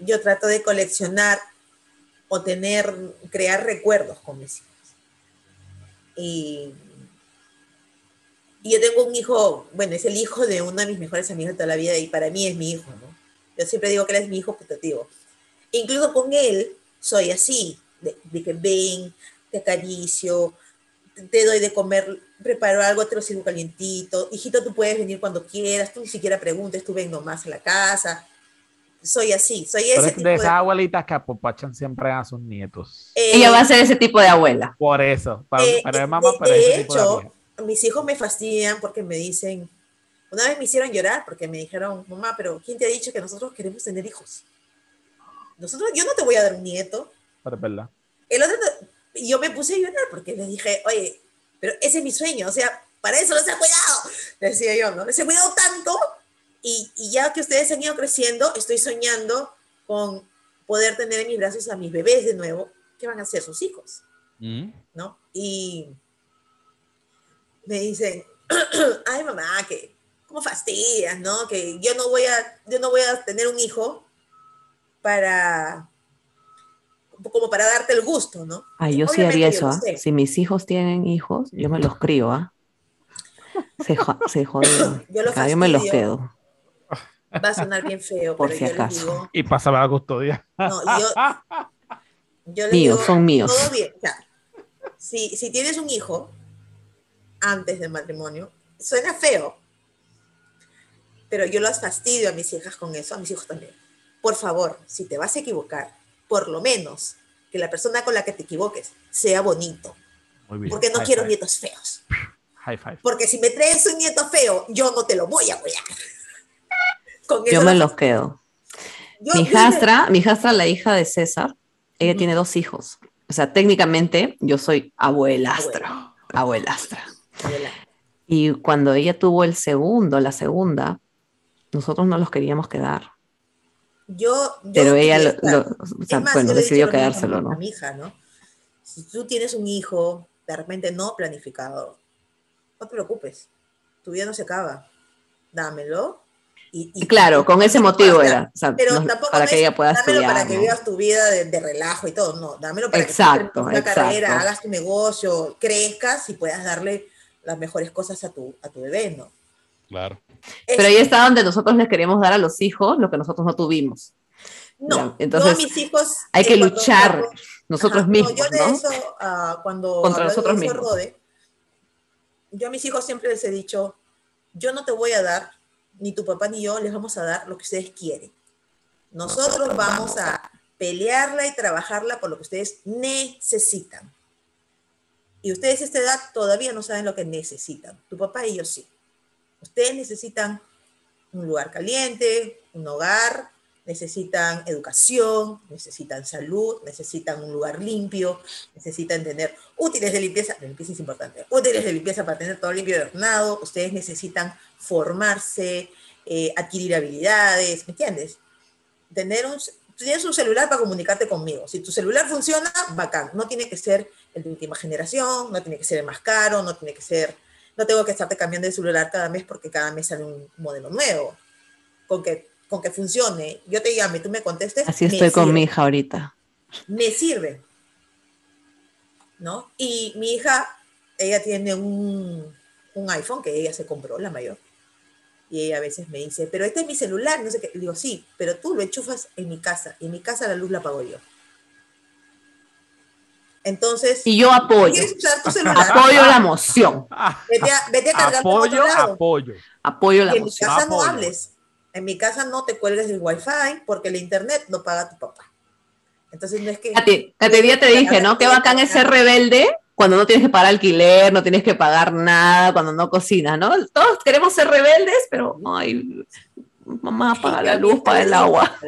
yo trato de coleccionar o tener, crear recuerdos con mis hijos. Y, y, yo tengo un hijo, bueno, es el hijo de uno de mis mejores amigos de toda la vida y para mí es mi hijo, ¿no? Yo siempre digo que él es mi hijo putativo. Incluso con él soy así, de, que ven, te acaricio, te doy de comer preparo algo, te lo sirvo calientito. Hijito, tú puedes venir cuando quieras, tú ni siquiera preguntes, tú ven nomás a la casa. Soy así, soy ese tipo de esas abuelitas que apopachan siempre a sus nietos. Eh, Ella va a ser ese tipo de abuela. Por eso, para, eh, mamá, de, hecho, mis hijos me fastidian porque me dicen, una vez me hicieron llorar porque me dijeron, mamá, pero ¿quién te ha dicho que nosotros queremos tener hijos? Nosotros, yo no te voy a dar un nieto. Pero es verdad. El otro, yo me puse a llorar porque les dije, oye, pero ese es mi sueño, o sea, para eso les he cuidado, decía yo, ¿no? Les he cuidado tanto y, y ya que ustedes han ido creciendo, estoy soñando con poder tener en mis brazos a mis bebés de nuevo, que van a ser sus hijos, mm. ¿no? Y me dicen, ay mamá, que cómo fastidias, ¿no? Que yo no voy a, yo no voy a tener un hijo para como para darte el gusto, ¿no? Ay, yo sí haría eso, ¿ah? Si mis hijos tienen hijos, yo me los crío, ¿ah? Se, se jodió. Yo, yo me los quedo. Va a sonar bien feo, Por pero si yo acaso. digo... Y pasaba la custodia. No, yo... yo míos, son míos. Todo bien. O sea, si, si tienes un hijo antes del matrimonio, suena feo, pero yo los fastidio a mis hijas con eso, a mis hijos también. Por favor, si te vas a equivocar, por lo menos que la persona con la que te equivoques sea bonito. Porque no quiero nietos feos. High five. Porque si me traes un nieto feo, yo no te lo voy a apoyar. yo me los quedo. mi hijastra, mi hijastra, la hija de César, ella tiene dos hijos. O sea, técnicamente yo soy abuelastra. Abuelastra. Y cuando ella tuvo el segundo, la segunda, nosotros no los queríamos quedar. Yo, pero ella bueno, decidió quedárselo, ¿no? A mi hija, ¿no? Si tú tienes un hijo de repente no planificado, no te preocupes, tu vida no se acaba, dámelo. Y, claro, con ese motivo era, pero tampoco para que ella pueda dámelo para que vivas tu vida de, relajo y todo, no, dámelo para exacto, que tu carrera, hagas tu negocio, crezcas y puedas darle las mejores cosas a tu, a tu bebé, ¿no? Claro. Pero ahí está donde nosotros les queremos dar a los hijos lo que nosotros no tuvimos. No, entonces mis hijos, hay que luchar nosotros mismos. yo de eso, uh, cuando contra nosotros mismos. Rode, yo a mis hijos siempre les he dicho, yo no te voy a dar, ni tu papá ni yo les vamos a dar lo que ustedes quieren. Nosotros vamos a pelearla y trabajarla por lo que ustedes necesitan. Y ustedes a esta edad todavía no saben lo que necesitan. Tu papá y yo sí. Ustedes necesitan un lugar caliente, un hogar, necesitan educación, necesitan salud, necesitan un lugar limpio, necesitan tener útiles de limpieza, la limpieza es importante, útiles de limpieza para tener todo limpio y ordenado, ustedes necesitan formarse, eh, adquirir habilidades, ¿me entiendes? Tener un, tienes un celular para comunicarte conmigo. Si tu celular funciona, bacán. No tiene que ser el de última generación, no tiene que ser el más caro, no tiene que ser no tengo que estarte cambiando de celular cada mes porque cada mes sale un modelo nuevo. Con que, con que funcione, yo te llame y tú me contestes. Así estoy con mi hija ahorita. Me sirve. ¿No? Y mi hija, ella tiene un, un iPhone que ella se compró, la mayor. Y ella a veces me dice, pero este es mi celular, no sé qué. digo, sí, pero tú lo enchufas en mi casa. Y en mi casa la luz la pago yo. Entonces, y yo apoyo. Apoyo la moción. Vete a, vete a cargar apoyo, apoyo. Apoyo la en moción. En mi casa no hables. En mi casa no te cuelgues del wifi porque el internet lo paga tu papá. Entonces no es que. Katy, día te dije, ¿no? Qué bacán es ser rebelde cuando no tienes que pagar alquiler, no tienes que pagar nada, cuando no cocinas, ¿no? Todos queremos ser rebeldes, pero ay, mamá, paga la luz, paga el agua.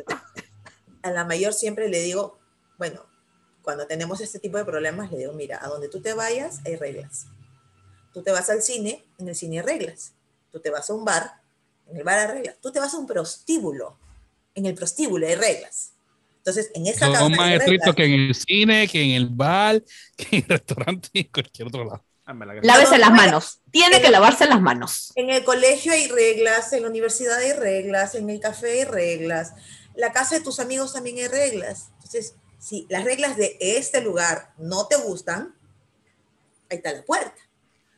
A la mayor siempre le digo, bueno, cuando tenemos este tipo de problemas, le digo, mira, a donde tú te vayas hay reglas. Tú te vas al cine, en el cine hay reglas. Tú te vas a un bar, en el bar hay reglas. Tú te vas a un prostíbulo, en el prostíbulo hay reglas. Entonces, en esa Son más estrictos que en el cine, que en el bar, que en el restaurante y en cualquier otro lado. Ah, Lávese las manos. Tiene que lavarse las manos. En el colegio hay reglas, en la universidad hay reglas, en el café hay reglas, la casa de tus amigos también hay reglas. Entonces, si las reglas de este lugar no te gustan, ahí está la puerta.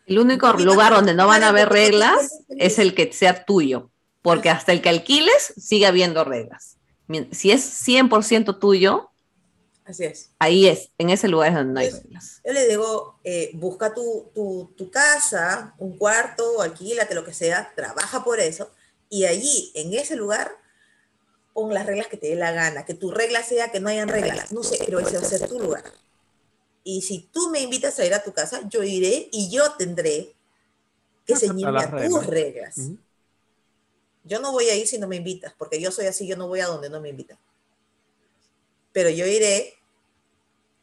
El único lugar donde no van a haber reglas es el que sea tuyo, porque hasta el que alquiles sigue habiendo reglas. Si es 100% tuyo, Así es. Ahí es, en ese lugar es donde no hay reglas. Yo le digo, eh, busca tu, tu, tu, casa, un cuarto, alquílate, lo que sea, trabaja por eso, y allí, en ese lugar, pon las reglas que te dé la gana, que tu regla sea que no hayan reglas, no sé, pero ese va a ser tu lugar. Y si tú me invitas a ir a tu casa, yo iré y yo tendré que ceñirme a, tus reglas. Yo no voy a ir si no me invitas, porque yo soy así, yo no voy a donde no me invitan. Pero yo iré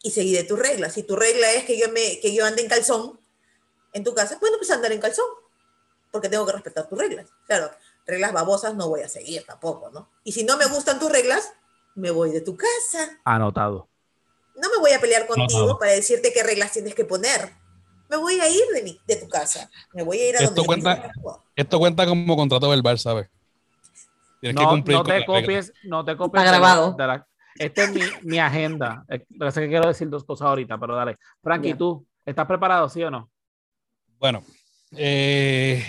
y seguiré tus reglas. Si tu regla es que yo, me, que yo ande en calzón en tu casa, bueno, pues andar en calzón, porque tengo que respetar tus reglas. Claro, reglas babosas no voy a seguir tampoco, ¿no? Y si no me gustan tus reglas, me voy de tu casa. Anotado. No me voy a pelear contigo para decirte qué reglas tienes que poner. Me voy a ir de, mi, de tu casa. Me voy a ir a esto donde cuenta, Esto cuenta como contrato verbal, ¿sabes? Tienes no, que no te copies, no te copies. Está grabado. De la, esta es mi, mi agenda. Lo que que quiero decir dos cosas ahorita, pero dale. Frankie, ¿tú estás preparado, sí o no? Bueno, eh,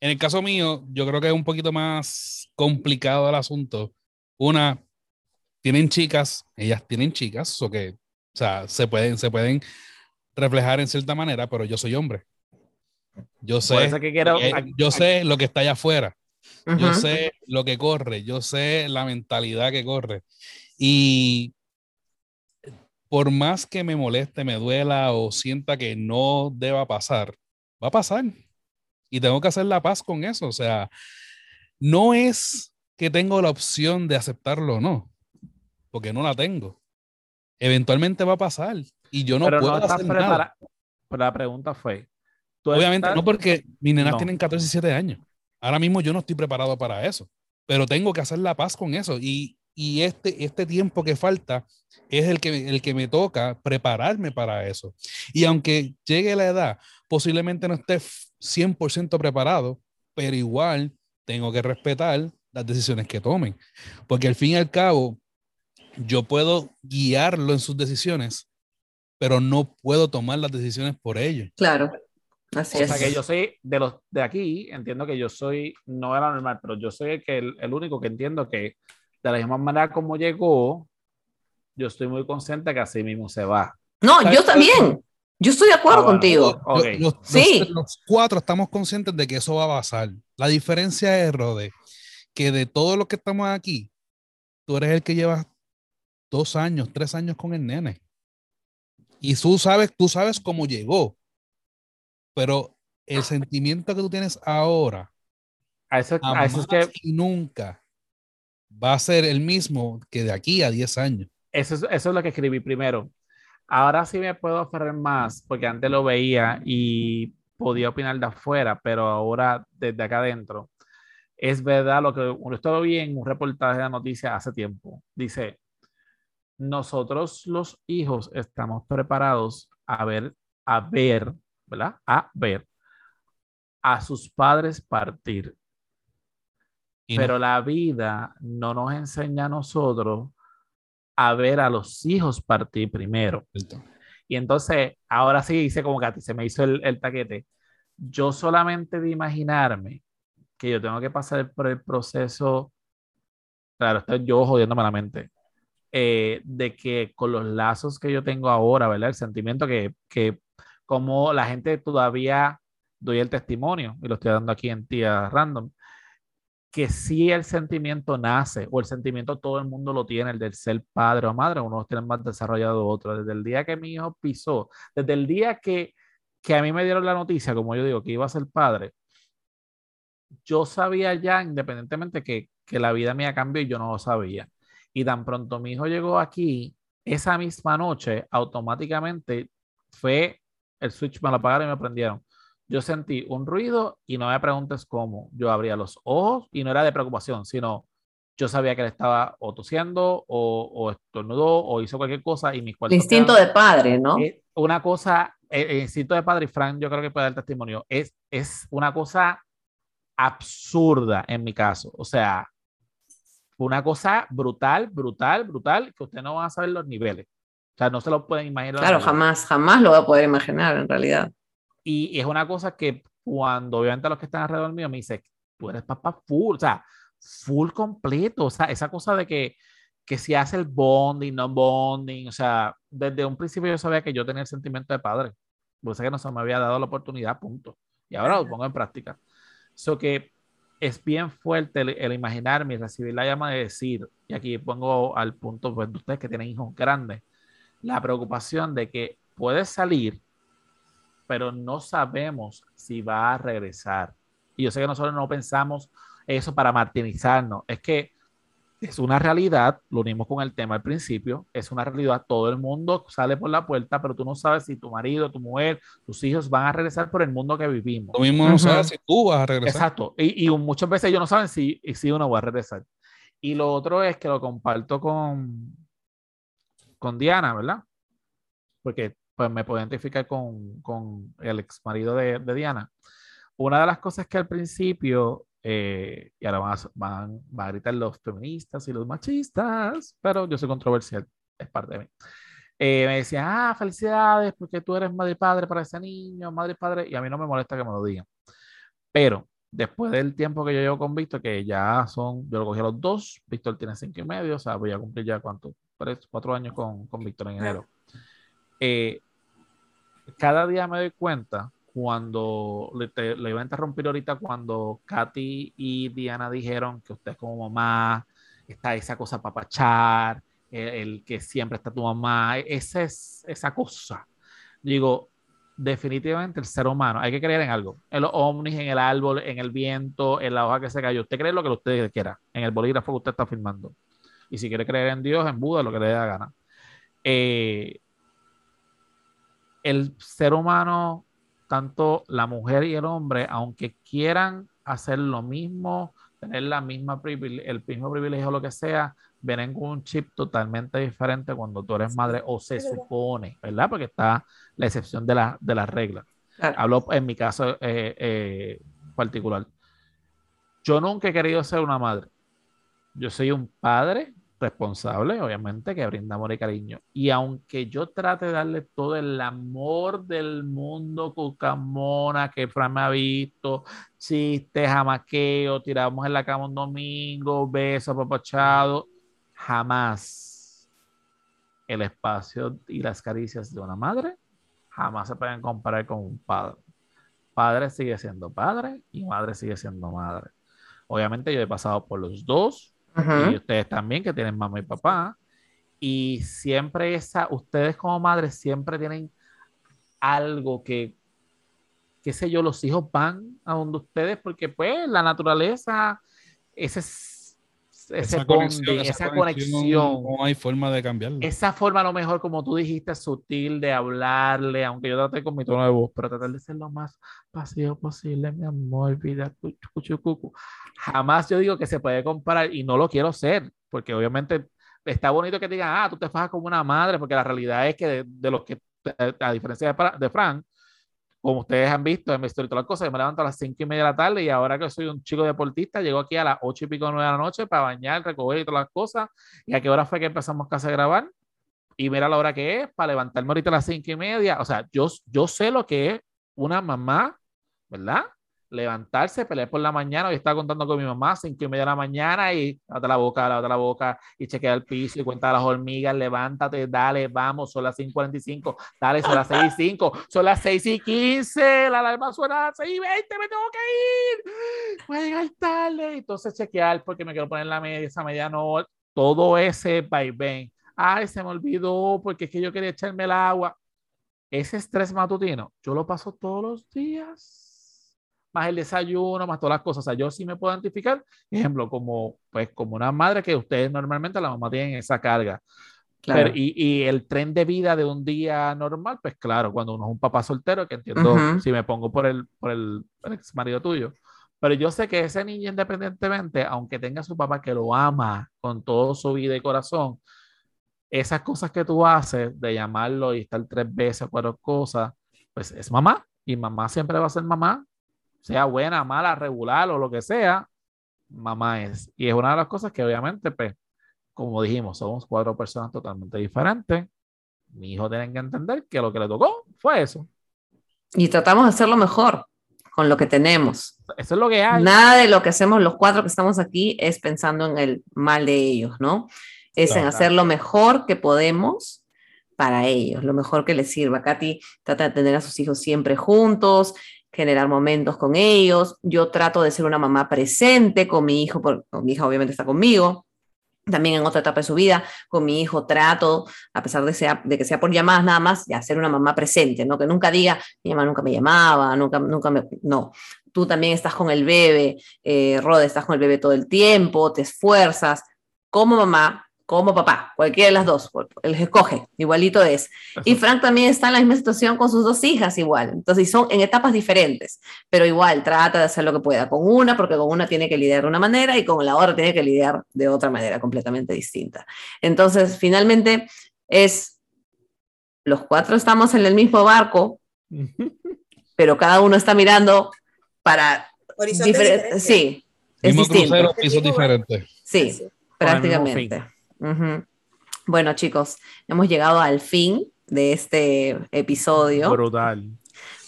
en el caso mío, yo creo que es un poquito más complicado el asunto. Una, tienen chicas, ellas tienen chicas, o que, o sea, se pueden, se pueden reflejar en cierta manera, pero yo soy hombre. Yo sé, que quiero, yo sé lo que está allá afuera. Yo sé lo que corre, yo sé la mentalidad que corre. Y por más que me moleste, me duela o sienta que no deba pasar, va a pasar. Y tengo que hacer la paz con eso. O sea, no es que tengo la opción de aceptarlo o no, porque no la tengo. Eventualmente va a pasar y yo no puedo hacer nada. Pero la pregunta fue, Obviamente no porque mis nenas tienen 14 y 7 años. Ahora mismo yo no estoy preparado para eso, pero tengo que hacer la paz con eso y, y este, este tiempo que falta es el que, el que me toca prepararme para eso. Y aunque llegue la edad, posiblemente no esté 100% preparado, pero igual tengo que respetar las decisiones que tomen, porque al fin y al cabo yo puedo guiarlo en sus decisiones, pero no puedo tomar las decisiones por ellos. Claro. Así o sea que yo soy de los de aquí, entiendo que yo soy, no era normal, pero yo soy el, que, el, único que entiendo que de la misma manera como llegó, yo estoy muy consciente que así mismo se va. No, yo también. Yo estoy de acuerdo ah, contigo. Los, sí. Los, cuatro estamos conscientes de que eso va a pasar. La diferencia es, Rode, que de todos los que estamos aquí, tú eres el que lleva dos años, tres años con el nene. Y tú sabes, tú sabes cómo llegó pero el sentimiento que tú tienes ahora, a eso, a eso es que y nunca va a ser el mismo que de aquí a 10 años. Eso es, eso es lo que escribí primero. Ahora sí me puedo aferrar más, porque antes lo veía y podía opinar de afuera, pero ahora desde acá adentro. Es verdad lo que uno estaba vi en un reportaje de la noticia hace tiempo. Dice, nosotros los hijos estamos preparados a ver, a ver ¿verdad? A ver a sus padres partir. Pero la vida no nos enseña a nosotros a ver a los hijos partir primero. Y entonces, ahora sí hice como que se me hizo el, el taquete. Yo solamente de imaginarme que yo tengo que pasar por el proceso, claro, estoy yo jodiéndome la mente, eh, de que con los lazos que yo tengo ahora, ¿verdad? El sentimiento que, que como la gente todavía doy el testimonio, y lo estoy dando aquí en tía random, que si el sentimiento nace, o el sentimiento todo el mundo lo tiene, el del ser padre o madre, unos tienen más desarrollado otro. Desde el día que mi hijo pisó, desde el día que, que a mí me dieron la noticia, como yo digo, que iba a ser padre, yo sabía ya, independientemente que, que la vida mía cambió y yo no lo sabía. Y tan pronto mi hijo llegó aquí, esa misma noche, automáticamente fue el switch me lo apagaron y me prendieron. Yo sentí un ruido y no me preguntes cómo. Yo abría los ojos y no era de preocupación, sino yo sabía que él estaba o tosiendo o, o estornudó o hizo cualquier cosa y mis cuerpos. Instinto de padre, ¿no? una cosa, el, instinto de padre, y Frank, yo creo que puede dar testimonio, es, es una cosa absurda en mi caso. O sea, una cosa brutal, brutal, brutal, que usted no va a saber los niveles. O sea, no se lo pueden imaginar. Claro, jamás, jamás lo va a poder imaginar en realidad. Y, es una cosa que cuando obviamente los que están alrededor mío me dicen, tú eres papá full, o sea, full completo, o sea, esa cosa de que, que si hace el bonding, no bonding, o sea, desde un principio yo sabía que yo tenía el sentimiento de padre, porque sé que no se me había dado la oportunidad, punto. Y ahora lo pongo en práctica. Eso que es bien fuerte el, imaginarme y recibir la llama de decir, y aquí pongo al punto pues, de ustedes que tienen hijos grandes, la preocupación de que puede salir, pero no sabemos si va a regresar. Y yo sé que nosotros no pensamos eso para martirizarnos, es que es una realidad, lo unimos con el tema al principio, es una realidad, todo el mundo sale por la puerta, pero tú no sabes si tu marido, tu mujer, tus hijos van a regresar por el mundo que vivimos. Lo mismo no sabes si tú vas a regresar. Exacto, y, muchas veces ellos no saben si, si uno va a regresar. Y lo otro es que lo comparto con, con Diana, ¿verdad? Porque pues me puedo identificar con, con el ex marido de, de Diana. Una de las cosas que al principio eh, y ahora van a, van, a, gritar los feministas y los machistas, pero yo soy controversial, es parte de mí. Eh, me decían, ah, felicidades, porque tú eres madre y padre para ese niño, madre y padre, y a mí no me molesta que me lo digan. Pero después del tiempo que yo llevo con Víctor, que ya son, yo lo cogí a los dos, Víctor tiene cinco y medio, o sea, voy a cumplir ya cuánto, tres, cuatro años con, con Víctor en enero. Eh, cada día me doy cuenta cuando le, iba a interrumpir ahorita cuando Katy y Diana dijeron que usted como mamá está esa cosa para pachar, el, que siempre está tu mamá, esa es esa cosa. Digo, definitivamente el ser humano, hay que creer en algo, en los ovnis, en el árbol, en el viento, en la hoja que se cayó. Usted cree lo que usted quiera, en el bolígrafo que usted está filmando. Y si quiere creer en Dios, en Buda, lo que le dé la gana. Eh, el ser humano tanto la mujer y el hombre, aunque quieran hacer lo mismo, tener la misma el mismo privilegio o lo que sea, vienen con un chip totalmente diferente cuando tú eres madre o se supone, ¿verdad? Porque está la excepción de la, de las reglas. Hablo en mi caso eh, eh, particular. Yo nunca he querido ser una madre. Yo soy un padre responsable, obviamente, que brinda amor y cariño. Y aunque yo trate de darle todo el amor del mundo, cucamona, que Fran me ha visto, chistes, jamaqueo, tiramos en la cama un domingo, besos, papachado, jamás el espacio y las caricias de una madre jamás se pueden comparar con un padre. Padre sigue siendo padre y madre sigue siendo madre. Obviamente yo he pasado por los dos, y ustedes también que tienen mamá y papá. Y siempre esa, ustedes como madres siempre tienen algo que, qué sé yo, los hijos van a donde ustedes porque pues la naturaleza, ese es esa, conexión, esa, conexión, No hay forma de cambiarlo. Esa forma, a lo mejor, como tú dijiste, sutil de hablarle, aunque yo traté con mi tono de voz, pero tratar de ser lo más pasivo posible, mi amor, vida, cuchu, Jamás yo digo que se puede comparar y no lo quiero ser, porque obviamente está bonito que digan, ah, tú te fajas como una madre, porque la realidad es que de, los que, a diferencia de, de Frank, como ustedes han visto en mi historia y todas las cosas, yo me levanto a las cinco y media de la tarde y ahora que soy un chico deportista, llego aquí a las ocho y pico, nueve de la noche para bañar, recoger y todas las cosas. ¿Y a qué hora fue que empezamos casi a grabar? Y mira la hora que es para levantarme ahorita a las cinco y media. O sea, yo, yo sé lo que es una mamá, ¿verdad? Levantarse, pelear por la mañana. Hoy estaba contando con mi mamá, cinco y media de la mañana, y lávate la boca, lávate la boca, y chequea el piso y cuenta las hormigas, levántate, dale, vamos, son las 5.45, dale, son las 6 y 5, son las 6 y 15, la alarma suena a las 6 y 20, me tengo que ir, voy a llegar tarde. Entonces chequear porque me quiero poner la media, esa media no, todo ese vaivén. Ay, se me olvidó porque es que yo quería echarme el agua. Ese estrés matutino, yo lo paso todos los días más el desayuno, más todas las cosas. O sea, yo sí me puedo identificar, ejemplo, como, pues, como una madre que ustedes normalmente, la mamá tienen esa carga. y, y, el tren de vida de un día normal, pues claro, cuando uno es un papá soltero, que entiendo si me pongo por el, por el, ex marido tuyo, pero yo sé que ese niño independientemente, aunque tenga su papá que lo ama con todo su vida y corazón, esas cosas que tú haces de llamarlo y estar tres veces o cuatro cosas, pues es mamá y mamá siempre va a ser mamá sea buena, mala, regular o lo que sea, mamá es. Y es una de las cosas que obviamente, pues, como dijimos, somos cuatro personas totalmente diferentes. Mi hijo tiene que entender que lo que le tocó fue eso. Y tratamos de hacerlo mejor con lo que tenemos. Eso es lo que hay. Nada de lo que hacemos los cuatro que estamos aquí es pensando en el mal de ellos, ¿no? es en hacer lo mejor que podemos para ellos, lo mejor que les sirva. Katy trata de tener a sus hijos siempre juntos, generar momentos con ellos. Yo trato de ser una mamá presente con mi hijo, porque mi hija obviamente está conmigo. También en otra etapa de su vida, con mi hijo trato, a pesar de, sea, de que sea por llamadas nada más, de ser una mamá presente, ¿no? Que nunca diga, mi mamá nunca me llamaba, nunca, nunca me... No, tú también estás con el bebé, eh, Rode, estás con el bebé todo el tiempo, te esfuerzas. Como mamá, como papá, cualquiera de las dos, él escoge, igualito es. Y Frank también está en la misma situación con sus dos hijas igual, entonces son en etapas diferentes, pero igual trata de hacer lo que pueda con una, porque con una tiene que lidiar de una manera y con la otra tiene que lidiar de otra manera completamente distinta. Entonces, finalmente es, los cuatro estamos en el mismo barco, pero cada uno está mirando para... Diferente. Sí, es distinto. pisos diferentes. Sí, prácticamente. Bueno, chicos, hemos llegado al fin de este episodio. Brutal.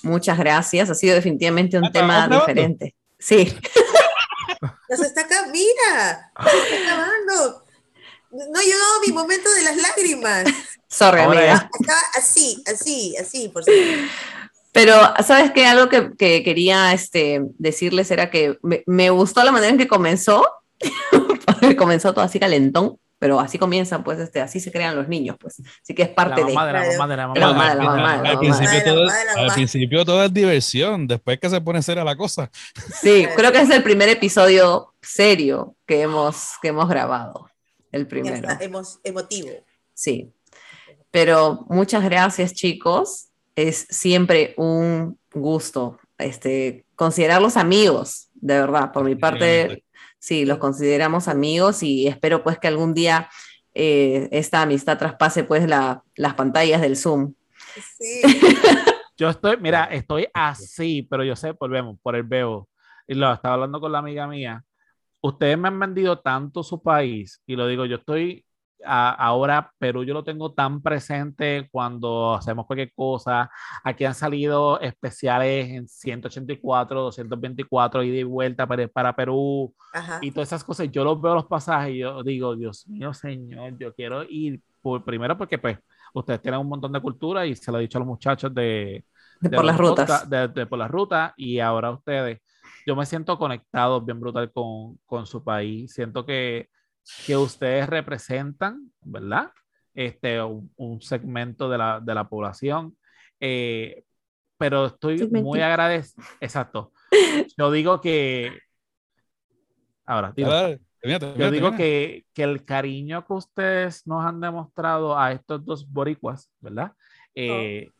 Muchas gracias. Ha sido definitivamente un ah, tema diferente. Sí. Nos está acá, mira, se está acabando. No ha llegado mi momento de las lágrimas. Sorry, amiga. así, así, así, por Pero, ¿sabes qué? Algo que, quería este, decirles era que me, me, gustó la manera en que comenzó. comenzó todo así calentón pero así comienzan, pues, este, así se crean los niños, pues. Así que es parte de... Al principio todo es diversión, después que se pone seria la cosa. Sí, creo que es el primer episodio serio que hemos, que hemos grabado, el primero. Hemos, emotivo. Sí, pero muchas gracias, chicos. Es siempre un gusto este, considerarlos amigos, de verdad, por mi parte sí, los consideramos amigos y espero pues que algún día eh, esta amistad traspase pues las pantallas del Zoom. Sí. yo estoy, mira, estoy así, pero yo sé, volvemos por el veo. Y lo estaba hablando con la amiga mía. Ustedes me han vendido tanto su país, y lo digo, yo estoy ahora Perú yo lo tengo tan presente cuando hacemos cualquier cosa. Aquí han salido especiales en 184, 224 ida y vuelta para, para Perú y todas esas cosas. Yo los veo los pasajes y yo digo, Dios mío, señor, yo quiero ir por, primero porque pues ustedes tienen un montón de cultura y se lo he dicho a los muchachos de, por las rutas. de, por las rutas y ahora ustedes. Yo me siento conectado bien brutal con, con su país. Siento que que ustedes representan, ¿verdad? Este, un, segmento de la, de la población. Eh, pero estoy muy agradecido. Exacto. Yo digo que. Ahora, yo digo que, que, el cariño que ustedes nos han demostrado a estos dos boricuas, ¿verdad? Eh,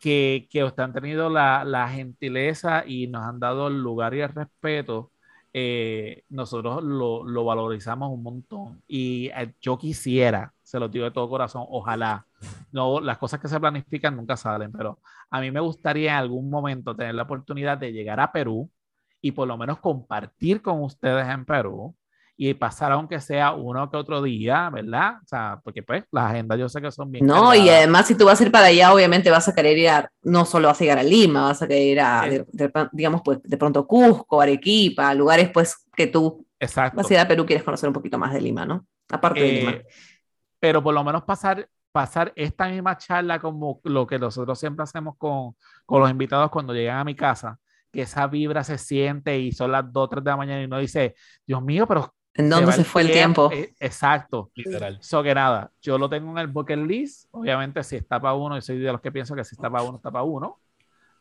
que, que ustedes han tenido la, la, gentileza y nos han dado el lugar y el respeto eh, nosotros lo, lo, valorizamos un montón. Y eh, yo quisiera, se lo digo de todo corazón, ojalá, no, las cosas que se planifican nunca salen, pero a mí me gustaría en algún momento tener la oportunidad de llegar a Perú y por lo menos compartir con ustedes en Perú y pasar aunque sea uno que otro día, ¿verdad? O sea, porque pues las agendas yo sé que son bien. No, y además si tú vas a ir para allá, obviamente vas a querer ir a, no solo vas a llegar a Lima, vas a querer ir a, digamos, pues de pronto Cusco, Arequipa, lugares pues que tú Exacto. vas a ir a Perú, quieres conocer un poquito más de Lima, ¿no? Aparte de Lima. Eh, pero por lo menos pasar, pasar esta misma charla como lo que nosotros siempre hacemos con, con los invitados cuando llegan a mi casa, que esa vibra se siente y son las 2, 3 de la mañana y uno dice, Dios mío, pero ¿En dónde se, fue el tiempo? Eh, exacto. Literal. Eso que nada, yo lo tengo en el bucket list. Obviamente, si está para uno, y soy de los que pienso que si está para uno, está para uno.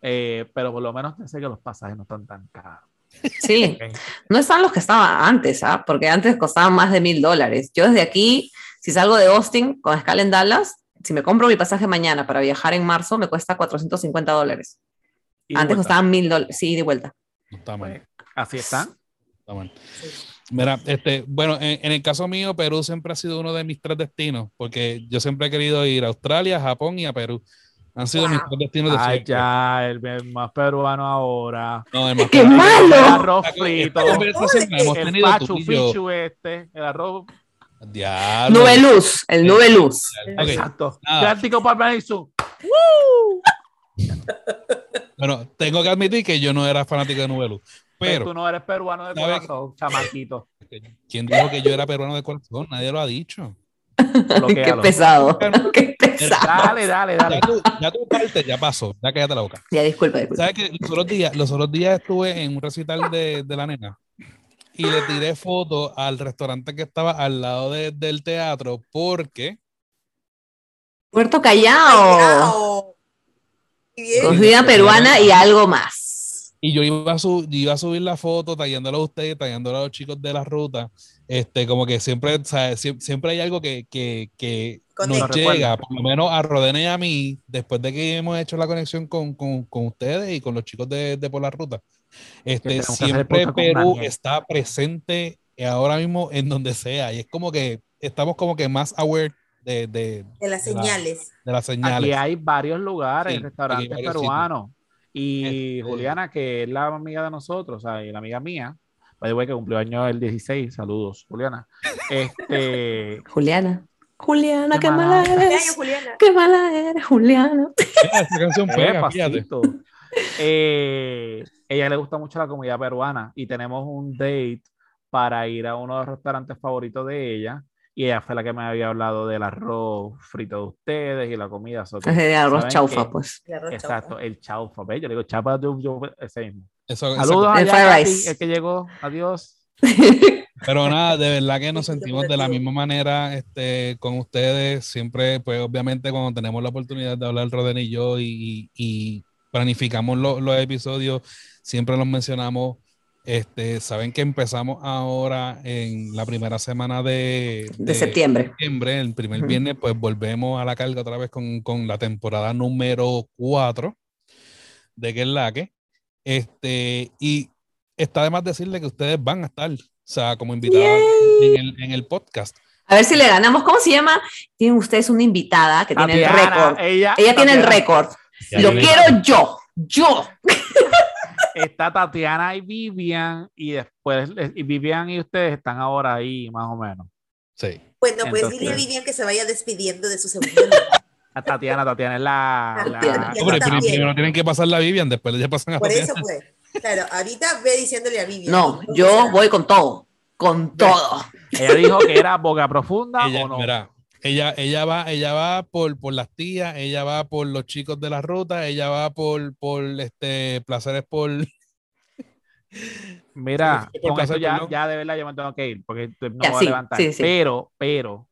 Eh, pero por lo menos sé que los pasajes no están tan caros. Sí, no están los que estaban antes, ¿ah? porque antes costaban más de mil dólares. Yo desde aquí, si salgo de Austin con escala en Dallas, si me compro mi pasaje mañana para viajar en marzo, me cuesta 450 dólares. Antes costaban mil dólares, sí, de vuelta. está mal. Así está. Está mal. Mira, este, bueno, en, el caso mío, Perú siempre ha sido uno de mis tres destinos, porque yo siempre he querido ir a Australia, Japón y a Perú. Han sido mis tres destinos de Ay, ya, el, más peruano ahora. No, el más ¡Qué malo! El arroz frito. el pachu fichu este, el arroz. Diablo. Nube luz, el nube luz. Exacto. Cántico para Bueno, tengo que admitir que yo no era fanático de Nube Luz. Pero, tú no eres peruano de corazón, chamaquito. ¿Quién dijo que yo era peruano de corazón? Nadie lo ha dicho. Qué pesado. Qué pesado. Dale, dale, dale. Ya tu, parte ya pasó. Ya cállate la boca. Ya, disculpa, disculpa. ¿Sabes que los otros días, los otros días estuve en un recital de, de la nena y le tiré foto al restaurante que estaba al lado de, del teatro porque. Puerto Callao. Cocina peruana y algo más. Y yo iba a, su, iba a subir la foto, tallándolo a ustedes, tallándolo a los chicos de la ruta. Este, como que siempre, siempre hay algo que, que, que nos llega, por lo menos a Rodena y a mí, después de que hemos hecho la conexión con, con, con ustedes y con los chicos de, de Por la Ruta. Este, siempre Perú está presente ahora mismo en donde sea y es como que estamos como que más aware de, de, de las señales. de las señales. Aquí hay varios lugares, restaurantes peruanos. Y este Juliana, que es la amiga de nosotros, y la amiga mía, by que cumplió año el 16, saludos, Juliana. Este, Juliana. Juliana, qué, mala, eres. Qué mala eres, Juliana. Esta canción pega, eh, ella le gusta mucho la comida peruana y tenemos un date para ir a uno de los restaurantes favoritos de ella. Y ella fue la que me había hablado del arroz frito de ustedes y la comida. Es el arroz chaufa, pues. exacto, el chaufa. Yo le digo chaufa, yo, ese mismo. Eso, Saludos el a el que llegó. Adiós. Pero nada, de verdad que nos sentimos de la misma manera este, con ustedes. Siempre, pues obviamente cuando tenemos la oportunidad de hablar Roden y yo y, y planificamos los episodios, siempre los mencionamos. Este, saben que empezamos ahora en la primera semana de, de, septiembre. septiembre. El primer viernes, pues volvemos a la carga otra vez con, con la temporada número 4 de Que es la que. Este, y está además decirle que ustedes van a estar, o sea, como invitados en el, en el, podcast. A ver si le ganamos. ¿Cómo se llama? Tienen ustedes una invitada que tiene el récord. Ella, ella tiene el récord. Lo quiero yo. Yo. Está Tatiana y Vivian, y después y Vivian y ustedes están ahora ahí, más o menos. Sí. Bueno, pues dile a Vivian que se vaya despidiendo de su segundo A Tatiana, Tatiana es la. la... primero tienen que pasar la Vivian, después ya pasan a Por eso, pues. Claro, ahorita ve diciéndole a Vivian. No, yo voy con todo. Con todo. Ella dijo que era boca profunda o no. Ella, ella va, ella va por, por las tías, ella va por los chicos de la ruta, ella va por, por este placeres por. Mira, con eso ya, ya de verdad yo me tengo que ir porque no voy a levantar. Pero, pero,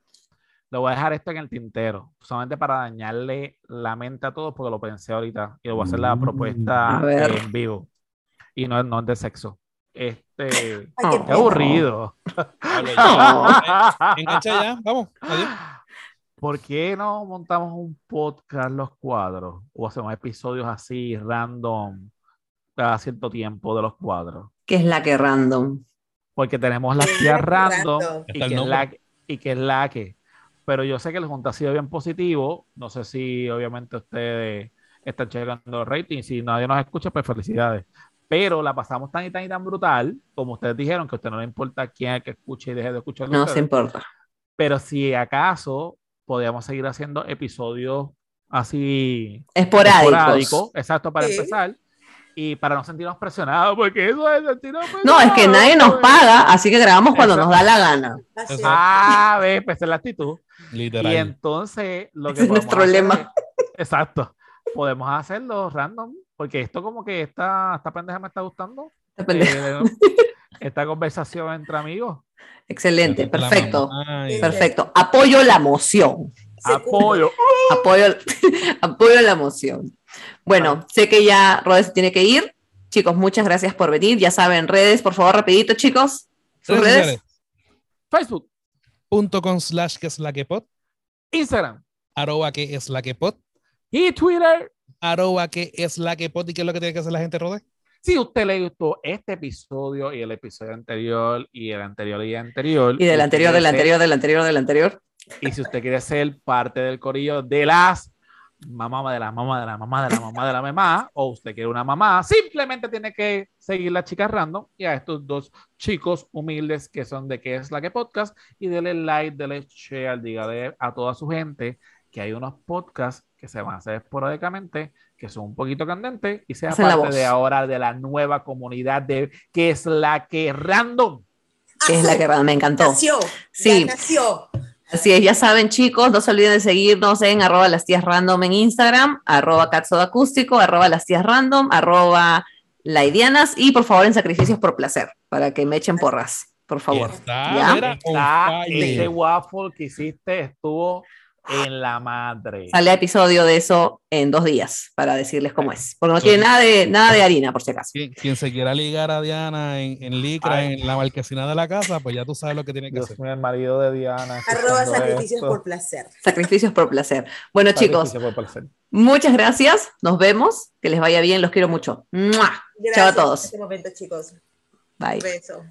lo voy a dejar esto en el tintero, solamente para dañarle la mente a todos, porque lo pensé ahorita y lo voy a hacer la mm, propuesta en vivo. Y no, no es de sexo. Este, qué, aburrido. Engancha ya, vamos, adiós. ¿Por qué no montamos un podcast los cuadros? O hacemos episodios así, random, cada cierto tiempo de los cuadros. ¿Qué es la que random? Porque tenemos las tías random, y, que es la, y que es la que pero yo sé que el junta ha sido bien positivo. No sé si obviamente ustedes están checando los ratings. Si nadie nos escucha, pues felicidades. Pero la pasamos tan y tan y tan brutal, como ustedes dijeron, que a usted no le importa quién es que escuche y deje de escuchar. No se importa. Pero si acaso podíamos seguir haciendo episodios así esporádicos. exacto, para empezar y para no sentirnos presionados, porque eso es sentirnos No, es que nadie nos paga, así que grabamos cuando nos da la gana. Ah, ves, pues es la actitud. Literal. Y entonces, lo que es nuestro lema. exacto. Podemos hacerlo random, porque esto como que esta, esta pendeja me está gustando. Esta, eh, esta conversación entre amigos. Excelente, perfecto. Perfecto. Apoyo la moción. Apoyo. Apoyo, apoyo la moción. Bueno, sé que ya Rodes tiene que ir. Chicos, muchas gracias por venir. Ya saben, redes, por favor, rapidito, chicos. Sus redes. Facebook.com slash que es la que pot. Instagram. Arroba que es la que pot. Y Twitter. Arroba que es la que pot. ¿Y qué es lo que tiene que hacer la gente, Rode? Si usted le gustó este episodio y el episodio anterior y el anterior y el anterior. Y del anterior, del anterior, del anterior, del anterior. Y si usted quiere ser parte del corillo de las mamá de la mamá de la mamá de la mamá de la mamá, o usted quiere una mamá, simplemente tiene que seguir la chica random y a estos dos chicos humildes que son de qué es la que podcast y dele like, dele share, dígale a toda su gente que hay unos podcasts que se van a hacer esporádicamente, que son un poquito candentes y sea parte de ahora de la nueva comunidad de qué es la que random. ¿Qué es la que random? Me encantó. Nació. Sí. nació. Así es, ya saben chicos, no se olviden de seguirnos en arroba las tías random en Instagram, arroba acústico, arroba las tías random, arroba laidianas y por favor en sacrificios por placer, para que me echen porras, por favor. Está, ¿Ya? ese waffle que hiciste estuvo en la madre. Sale episodio de eso en dos días para decirles cómo es. Porque no tiene nada de, nada de harina, por si acaso. Quien, se quiera ligar a Diana en, en Licra, en la marquesina de la casa, pues ya tú sabes lo que tiene que hacer. el marido de Diana. Arroba sacrificios por placer. Sacrificios por placer. Bueno, chicos. Muchas gracias. Nos vemos. Que les vaya bien. Los quiero mucho. Chao a todos. En este momento, chicos. Bye. beso.